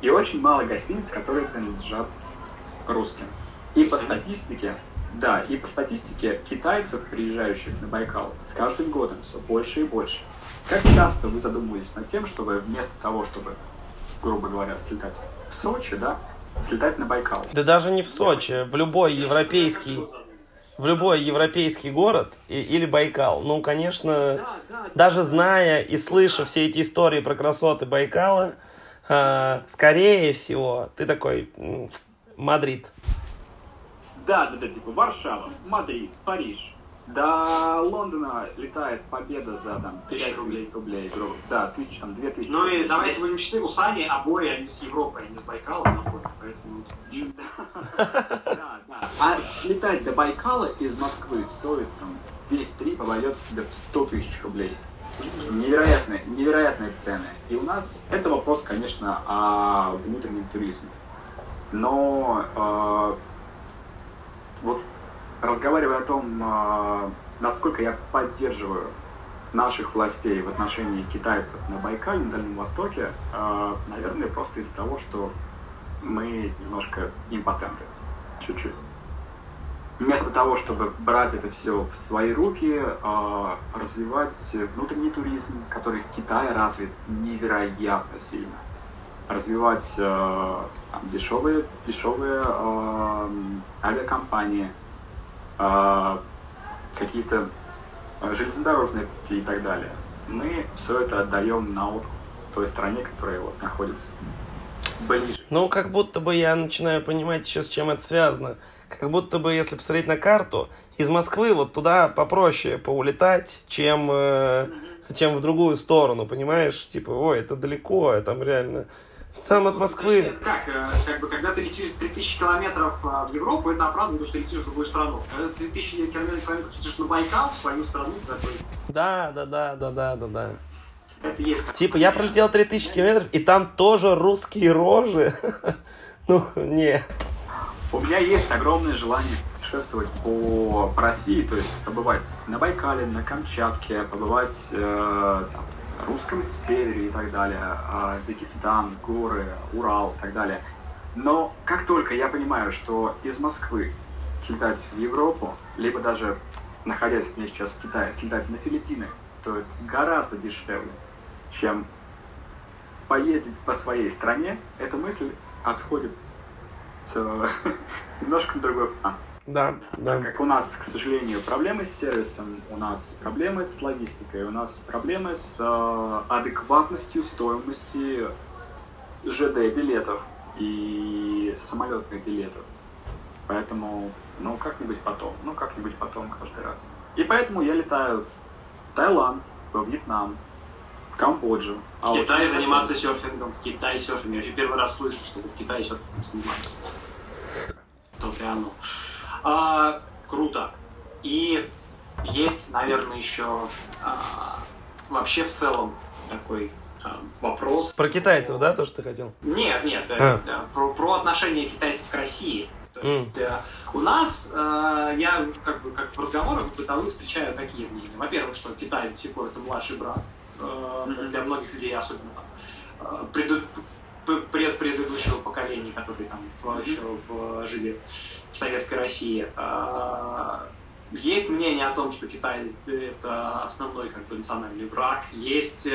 И очень мало гостиниц, которые принадлежат русским. И по статистике, да, и по статистике китайцев, приезжающих на Байкал, с каждым годом все больше и больше. Как часто вы задумывались над тем, чтобы вместо того, чтобы, грубо говоря, слетать в Сочи, да, слетать на Байкал? Да даже не в Сочи, в любой европейский в любой европейский город и, или Байкал. Ну, конечно, да, да, даже зная и слыша все эти истории про красоты Байкала, скорее всего, ты такой, Мадрид. Да, да, да, типа Варшава, Мадрид, Париж. До Лондона летает победа за там 5 рублей, рублей, грубо. Да, тысяч, там, две тысячи. Ну и давайте будем считать, у Сани обои, они с Европы, они с Байкала на фоне, поэтому... Да, да. А летать до Байкала из Москвы стоит там весь трип обойдется тебе в 100 тысяч рублей. Невероятные, невероятные цены. И у нас это вопрос, конечно, о внутреннем туризме. Но э, вот разговаривая о том, э, насколько я поддерживаю наших властей в отношении китайцев на Байкале, на Дальнем Востоке, э, наверное, просто из-за того, что мы немножко импотенты. Чуть-чуть вместо того, чтобы брать это все в свои руки, э, развивать внутренний туризм, который в Китае развит невероятно сильно. развивать э, там, дешевые, дешевые э, авиакомпании, какие-то железнодорожные пути и так далее. Мы все это отдаем на откуп той стране, которая вот находится ближе. Ну, как будто бы я начинаю понимать еще, с чем это связано. Как будто бы, если посмотреть на карту, из Москвы вот туда попроще поулетать, чем, э, чем в другую сторону, понимаешь? Типа, ой, это далеко, там реально... Там от Москвы... Как, э, как бы, когда ты летишь 3000 километров а, в Европу, это оправдано, потому что ты летишь в другую страну. Когда ты 3000 километров летишь на Байкал, в свою страну, такой... Да, да, да, да, да, да, да. Это есть. Типа, я пролетел 3000 километров, и там тоже русские рожи. Ну, не. У меня есть огромное желание путешествовать по, по России, то есть побывать на Байкале, на Камчатке, побывать э, там, на русском севере и так далее, э, Дагестан, горы, Урал и так далее. Но как только я понимаю, что из Москвы слетать в Европу, либо даже находясь мне сейчас в Китае, слетать на Филиппины, то это гораздо дешевле, чем поездить по своей стране, эта мысль отходит немножко на другой план. Да, да. Так как у нас, к сожалению, проблемы с сервисом, у нас проблемы с логистикой, у нас проблемы с э, адекватностью стоимости ЖД-билетов и самолетных билетов. Поэтому, ну, как-нибудь потом, ну, как-нибудь потом каждый раз. И поэтому я летаю в Таиланд, во Вьетнам, в Камбоджу. А в Китае вот заниматься серфингом, в Китае серфингом. Я первый раз слышу, что в Китае серфингом занимаются. И оно. А, круто. И есть, наверное, еще а, вообще в целом такой а, вопрос. Про китайцев, да, то, что ты хотел? Нет, нет, а. да, про, про отношение китайцев к России. То есть mm. у нас, э, я как бы как в разговорах бытовых встречаю какие мнения. Во-первых, что Китай до сих пор это младший брат. Э, для многих людей, особенно там, э, пред, пред предыдущего поколения, которые там в, еще в, жили в советской России. Э, есть мнение о том, что Китай это основной как бы, национальный враг. Есть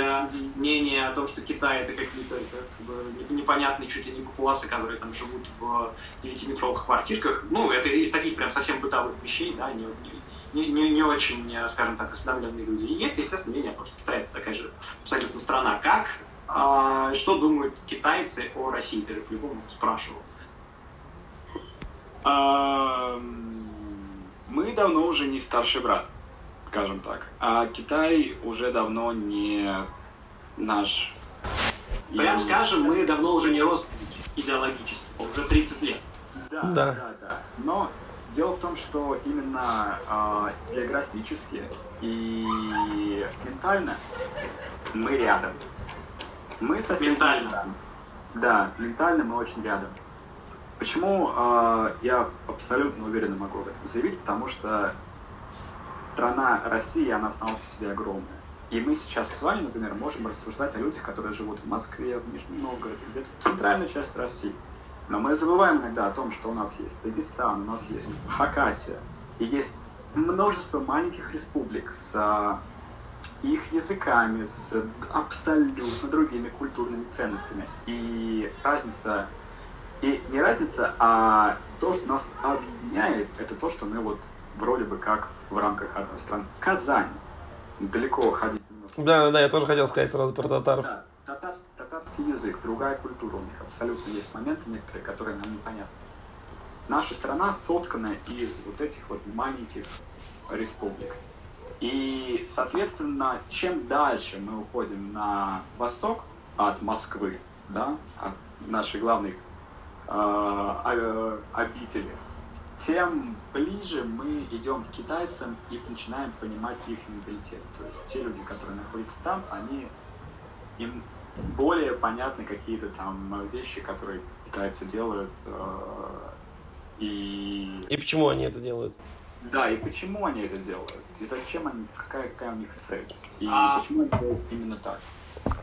мнение о том, что Китай это какие-то как бы, непонятные чуть ли не папуасы, которые там живут в 9-метровых квартирках. Ну, это из таких прям совсем бытовых вещей, да, не, не, не, не очень, скажем так, осведомленные люди. И есть, естественно, мнение о том, что Китай это такая же абсолютно страна. Как, а, что думают китайцы о России? Ты же по-любому спрашивал. Мы давно уже не старший брат, скажем так. А Китай уже давно не наш... Прям и... скажем, мы давно уже не родственники идеологически, уже 30 лет. Да, да, да. да. Но дело в том, что именно э, географически и ментально мы рядом. Мы совсем Ментально. Да, ментально мы очень рядом. Почему э, я абсолютно уверенно могу об этом заявить? Потому что страна Россия, она сама по себе огромная. И мы сейчас с вами, например, можем рассуждать о людях, которые живут в Москве, в Нижнем Новгороде, где-то в центральной части России. Но мы забываем иногда о том, что у нас есть Дагестан, у нас есть Хакасия, и есть множество маленьких республик с а, их языками, с абсолютно другими культурными ценностями. И разница и не разница, а то, что нас объединяет, это то, что мы вот вроде бы как в рамках одной страны. Казань. Далеко ходить. Да, да, да, я тоже хотел сказать сразу про татаров. Да, татар, татарский язык, другая культура у них. Абсолютно есть моменты некоторые, которые нам непонятны. Наша страна соткана из вот этих вот маленьких республик. И, соответственно, чем дальше мы уходим на восток от Москвы, да, от нашей главной э, обители, тем ближе мы идем к китайцам и начинаем понимать их менталитет. То есть те люди, которые находятся там, они им более понятны какие-то там вещи, которые китайцы делают. Э, и... и почему они это делают? Да, и почему они это делают? И зачем они, какая, какая у них цель? И а... почему они делают именно так?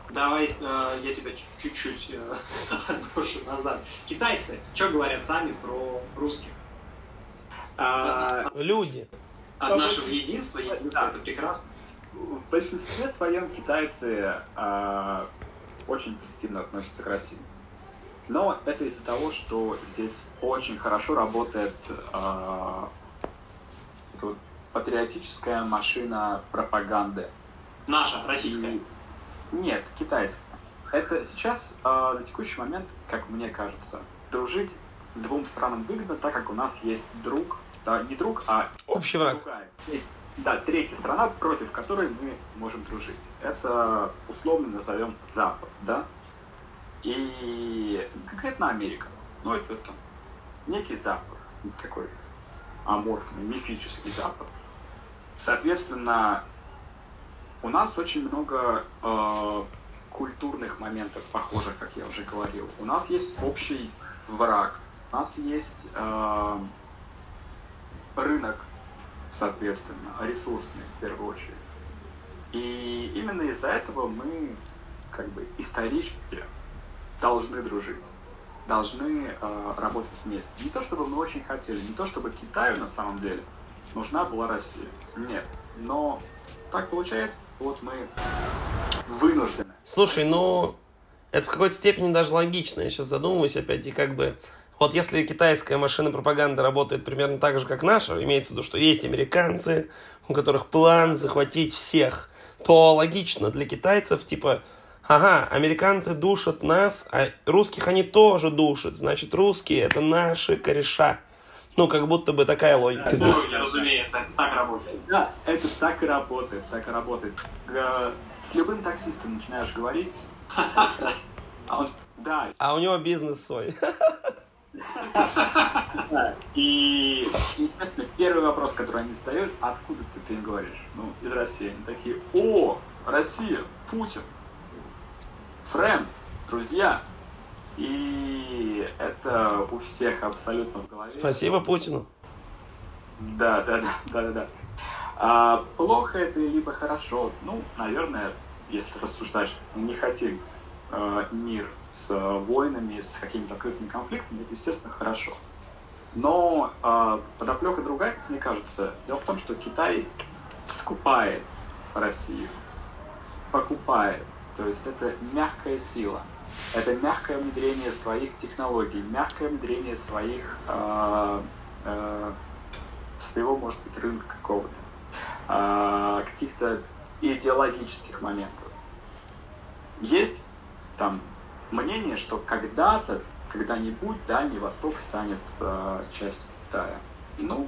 Давай э, я тебя чуть-чуть э, отброшу назад. Китайцы, что говорят сами про русских? А, люди. От нашего единства, единство да. это прекрасно. В большинстве своем китайцы а, очень позитивно относятся к России. Но это из-за того, что здесь очень хорошо работает э, тут патриотическая машина пропаганды. Наша, российская? И... Нет, китайская. Это сейчас, э, на текущий момент, как мне кажется, дружить двум странам выгодно, так как у нас есть друг, да, не друг, а общий враг. Другая, да, третья страна, против которой мы можем дружить. Это условно назовем Запад, да? И конкретно Америка. Ну, это там некий Запад, такой аморфный, мифический Запад. Соответственно, у нас очень много э, культурных моментов похожих, как я уже говорил. У нас есть общий враг, у нас есть э, рынок, соответственно, ресурсный в первую очередь. И именно из-за этого мы как бы исторически должны дружить, должны э, работать вместе. Не то чтобы мы очень хотели, не то чтобы Китаю на самом деле нужна была Россия. Нет. Но так получается, вот мы вынуждены. Слушай, ну это в какой-то степени даже логично. Я сейчас задумываюсь опять, и как бы вот если китайская машина пропаганды работает примерно так же, как наша, имеется в виду, что есть американцы, у которых план захватить всех, то логично для китайцев, типа, ага, американцы душат нас, а русских они тоже душат, значит, русские это наши кореша. Ну, как будто бы такая логика да, здесь. Ну, разумеется, это так работает. Да, это так и работает, так и работает. С любым таксистом начинаешь говорить, а он, да. А у него бизнес свой. И, естественно, первый вопрос, который они задают, откуда ты, ты им говоришь? Ну, из России. Они такие, о, Россия, Путин, friends, друзья. И это у всех абсолютно в голове. Спасибо Путину. Да, да, да, да, да, да. А, плохо это либо хорошо? Ну, наверное, если рассуждаешь, не хотим э, мир с войнами, с какими-то открытыми конфликтами, это, естественно, хорошо. Но э, подоплека другая, мне кажется. Дело в том, что Китай скупает Россию, покупает. То есть это мягкая сила. Это мягкое внедрение своих технологий, мягкое внедрение своих э, э, своего, может быть, рынка какого-то, э, каких-то идеологических моментов. Есть там мнение, что когда-то, когда-нибудь Дальний Восток станет э, частью Китая. Ну,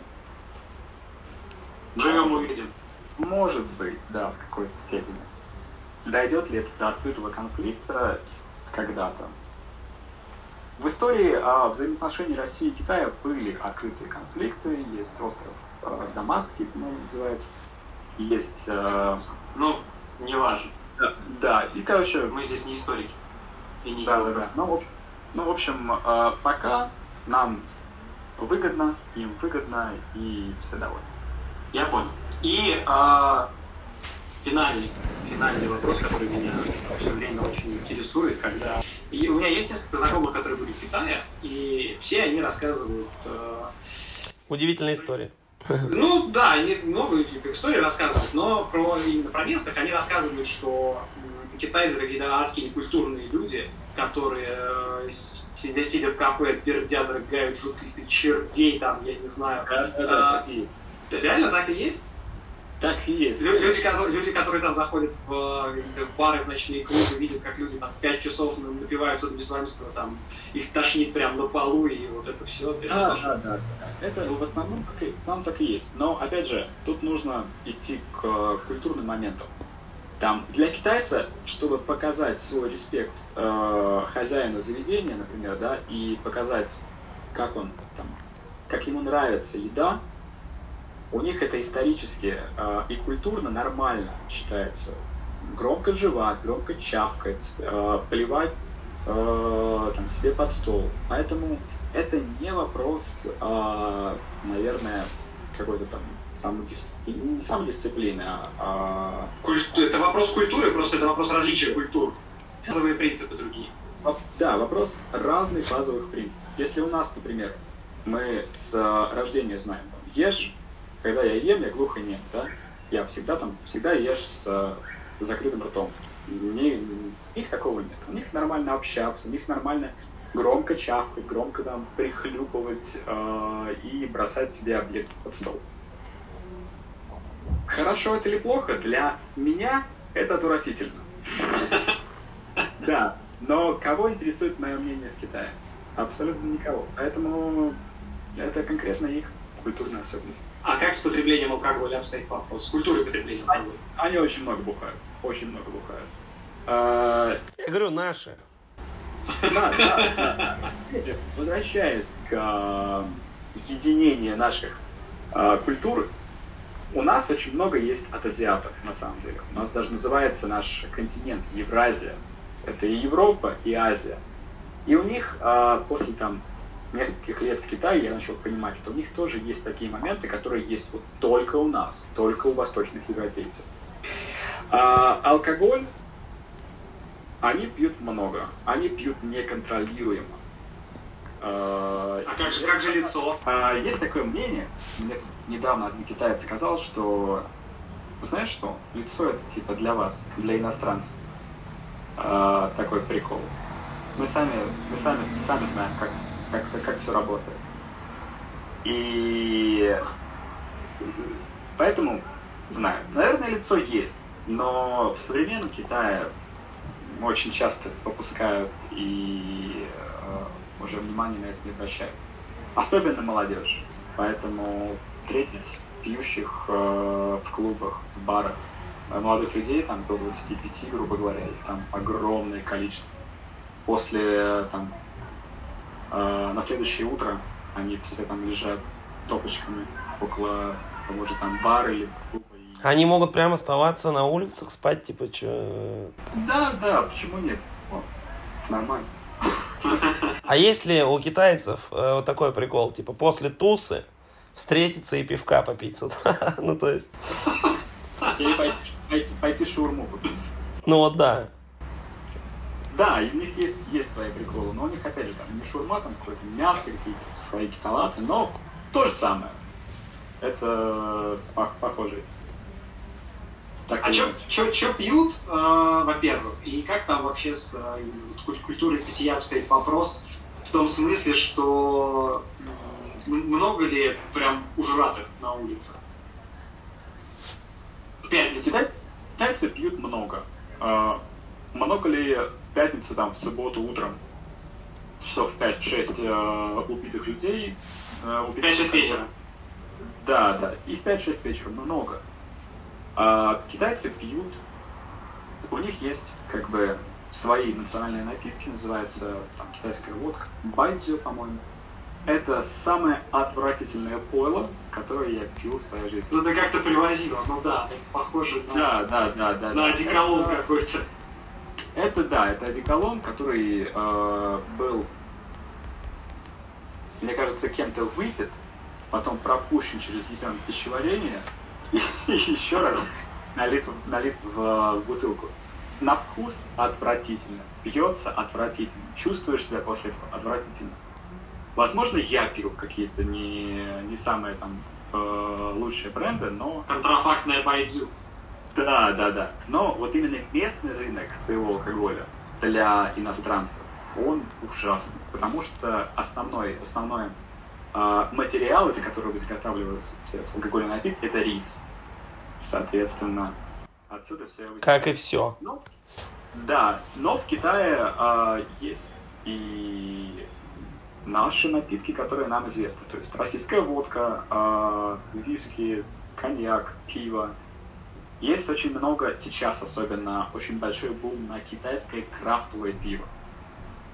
живем увидим. Может быть, да, в какой-то степени. Дойдет ли это до открытого конфликта когда-то? В истории о взаимоотношении России и Китая были открытые конфликты. Есть остров э, Дамасский, по-моему, называется. Есть... Э, ну, не важно. Да, да, и, короче... Мы здесь не историки. Да, да, да. Ну, в общем, ну, в общем э, пока нам выгодно, им выгодно, и все довольны. Я понял. И э, финальный, финальный вопрос, который меня все время очень интересует, когда... И у меня есть несколько знакомых, которые были в Китае, и все они рассказывают... Э... Удивительная история. Ну да, они много историй рассказывают, но про именно про местных они рассказывают, что китайцы какие-то адские некультурные люди, которые э, сидя, сидя в кафе, пердят, рыгают жутких червей там, я не знаю. Да, да, да, а, реально так и есть? Так и есть. Люди, которые, люди, которые там заходят в, в бары, в ночные клубы, видят, как люди там в 5 часов напиваются до беспамятства, там их тошнит прямо на полу, и вот это все. Это да, да, да, да. Это в основном так и, там так и есть. Но, опять же, тут нужно идти к культурным моментам. Там, для китайца, чтобы показать свой респект э, хозяину заведения, например, да, и показать, как он там, как ему нравится еда, у них это исторически э, и культурно нормально считается. Громко жевать, громко чавкать, э, плевать э, там, себе под стол. Поэтому это не вопрос, э, наверное, какой-то там самодисциплины, не самодисциплины, а... а... Культу... Это вопрос культуры, просто это вопрос различия культур. Базовые принципы другие. Да, вопрос разных базовых принципов. Если у нас, например, мы с рождения знаем, там, ешь когда я ем, я глухо нет, да? Я всегда там, всегда ешь с, с закрытым ртом. Не, у них такого нет. У них нормально общаться, у них нормально громко чавкать, громко там прихлюпывать э, и бросать себе объекты под стол. Хорошо это или плохо? Для меня это отвратительно. Да, но кого интересует мое мнение в Китае? Абсолютно никого. Поэтому это конкретно их культурная особенность. А как с потреблением алкоголя обстоит вопрос? С культурой потребления алкоголя? Они очень много бухают. Очень много бухают. А, Я говорю, наши. Да, да, да. Возвращаясь к э, единению наших э, культур, у нас очень много есть от азиатов, на самом деле. У нас даже называется наш континент Евразия. Это и Европа, и Азия. И у них э, после там нескольких лет в Китае я начал понимать, что у них тоже есть такие моменты, которые есть вот только у нас, только у восточных европейцев. А, алкоголь они пьют много, они пьют неконтролируемо. А как же, как же лицо? А, есть такое мнение, мне недавно один китаец сказал, что знаешь что, лицо это типа для вас, для иностранцев. А, такой прикол. Мы сами, мы сами, сами знаем, как, как, как все работает. И поэтому знаю. Наверное, лицо есть, но в современном Китае очень часто попускают и э, уже внимание на это не обращают. Особенно молодежь. Поэтому встретить пьющих э, в клубах, в барах э, молодых людей, там до 25, грубо говоря, их там огромное количество. После там э, на следующее утро они все там лежат топочками около того же там бара или клуба. Они могут прямо оставаться на улицах, спать, типа, что... Да, да, почему нет? О, нормально. А если у китайцев э, вот такой прикол, типа, после тусы встретиться и пивка попить ну, то есть... Или пойти, пойти, пойти шаурму купить. Ну, вот да. Да, и у них есть, есть свои приколы, но у них, опять же, там не шаурма, там какое-то мясо, какие-то свои салаты, но то же самое. Это пох- похоже. Так А что пьют, э, во-первых, и как там вообще с э, куль- культурой питья обстоит вопрос в том смысле, что много ли прям ужратых на улице? В пятницу. Китайцы пьют много. А, много ли в пятницу, там, в субботу утром, часов в 5-6 э, убитых людей? э, убитых 5-6 вечера. Да, да. И в 5-6 вечера много. А китайцы пьют, у них есть как бы свои национальные напитки, называется там китайская водка, байдзю, по-моему. Это самое отвратительное пойло, которое я пил в своей жизни. Ну ты как-то привозила, ну да, похоже на, Да, да, да, да. на да. одеколон Это- какой-то. Это да, это одеколон, который э, был, мне кажется, кем-то выпит, потом пропущен через систему пищеварения и еще раз налит, налит в, э, бутылку. На вкус отвратительно, пьется отвратительно, чувствуешь себя после этого отвратительно. Возможно, я пил какие-то не, не самые там э, лучшие бренды, но Контрафактная байдзю. да, да, да. Но вот именно местный рынок своего алкоголя для иностранцев, он ужасный. Потому что основной, основной а, материал, из которого изготавливаются алкогольные напитки, это рис. Соответственно, отсюда все... Как и все. Ну, да, но в Китае а, есть и наши напитки, которые нам известны. То есть российская водка, а, виски, коньяк, пиво. Есть очень много, сейчас особенно, очень большой бум на китайское крафтовое пиво.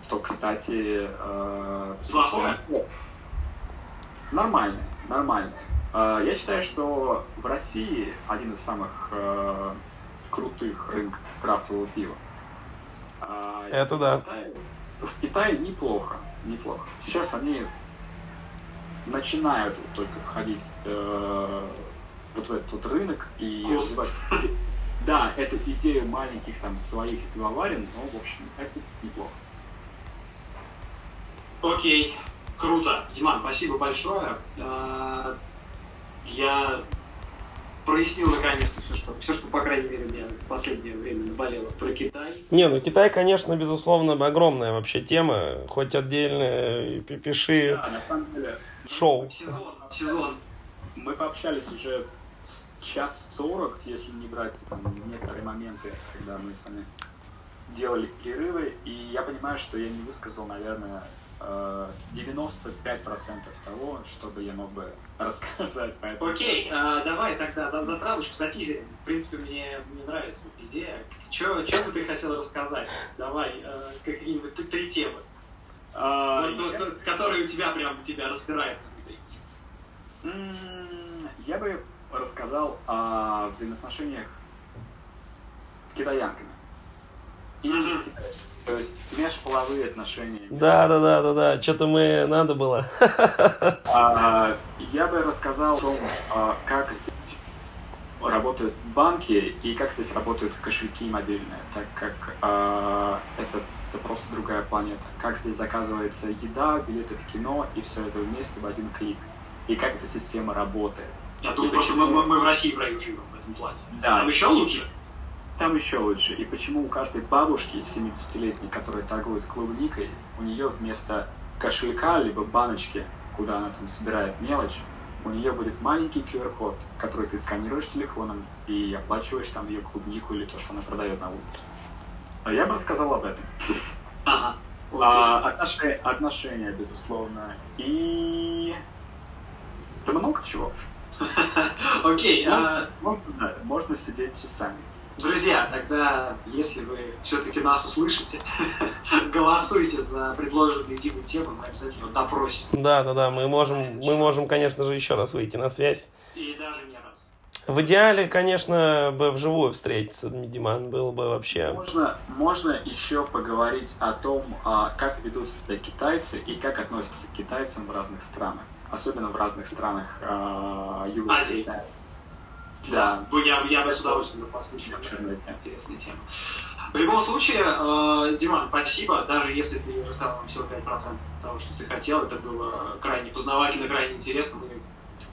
Что, кстати... э, Плохое? Нормально, нормально. Э, Я считаю, что в России один из самых э, крутых рынков крафтового пива. А Это да. В Китае, в Китае неплохо, неплохо. Сейчас они начинают вот только входить э, вот в этот вот рынок и развивать- да, эту идею маленьких там своих пивоварен, но в общем это неплохо. Окей, круто. Диман, спасибо большое. Я прояснил наконец-то все, что, все, что, по крайней мере, меня за последнее время наболело про Китай. Не, ну Китай, конечно, безусловно, огромная вообще тема, хоть отдельно пиши Да, на самом деле, шоу. Сезон, сезон. мы пообщались уже час сорок, если не брать там некоторые моменты, когда мы сами делали перерывы, и я понимаю, что я не высказал, наверное, 95% того, что бы я мог бы рассказать по этому. Окей, а, давай тогда за затравочку, за тизер. В принципе, мне, мне нравится идея. Че бы ты хотел рассказать? Давай, э, какие-нибудь три темы, А, Вот, я- вот, вот, которые у тебя прям тебя распирают изнутри. Я бы рассказал о взаимоотношениях с китаянками. И. То есть межполовые отношения. Да, да, да, да, да, что-то мы надо было. А, Я бы рассказал о том, а, как здесь работают банки и как здесь работают кошельки мобильные, так как а, это, это просто другая планета. Как здесь заказывается еда, билеты в кино и все это вместе в один клик. И как эта система работает. Я думаю, просто мы, мы- мы в России проигрываем в этом плане. Да. Там еще лучше. Там еще лучше. И почему у каждой бабушки 70-летней, которая торгует клубникой, у нее вместо кошелька либо баночки, куда она там собирает мелочь, у нее будет маленький QR-код, который ты сканируешь телефоном и оплачиваешь там ее клубнику или то, что она продает на улице. А я бы рассказал об этом. Ага. А, отношения, отношения, безусловно. И... Да много чего. Окей, а, Можно, да, можно сидеть часами. Друзья, тогда, если вы все-таки нас услышите, голосуйте за предложенные Диму темы, мы обязательно допросим. Да, да, да, мы можем, мы можем, конечно же, еще раз выйти на связь. И даже не раз. В идеале, конечно, бы вживую встретиться, Диман, было бы вообще... Можно, можно еще поговорить о том, а, как ведут себя китайцы и как относятся к китайцам в разных странах. Особенно в разных странах а, Юга Азии. Да, Ну, я, я бы с удовольствием послушал. Интересная тема. В любом случае, э, Диман, спасибо. Даже если ты рассказал нам всего 5% того, что ты хотел, это было крайне познавательно, крайне интересно. Мы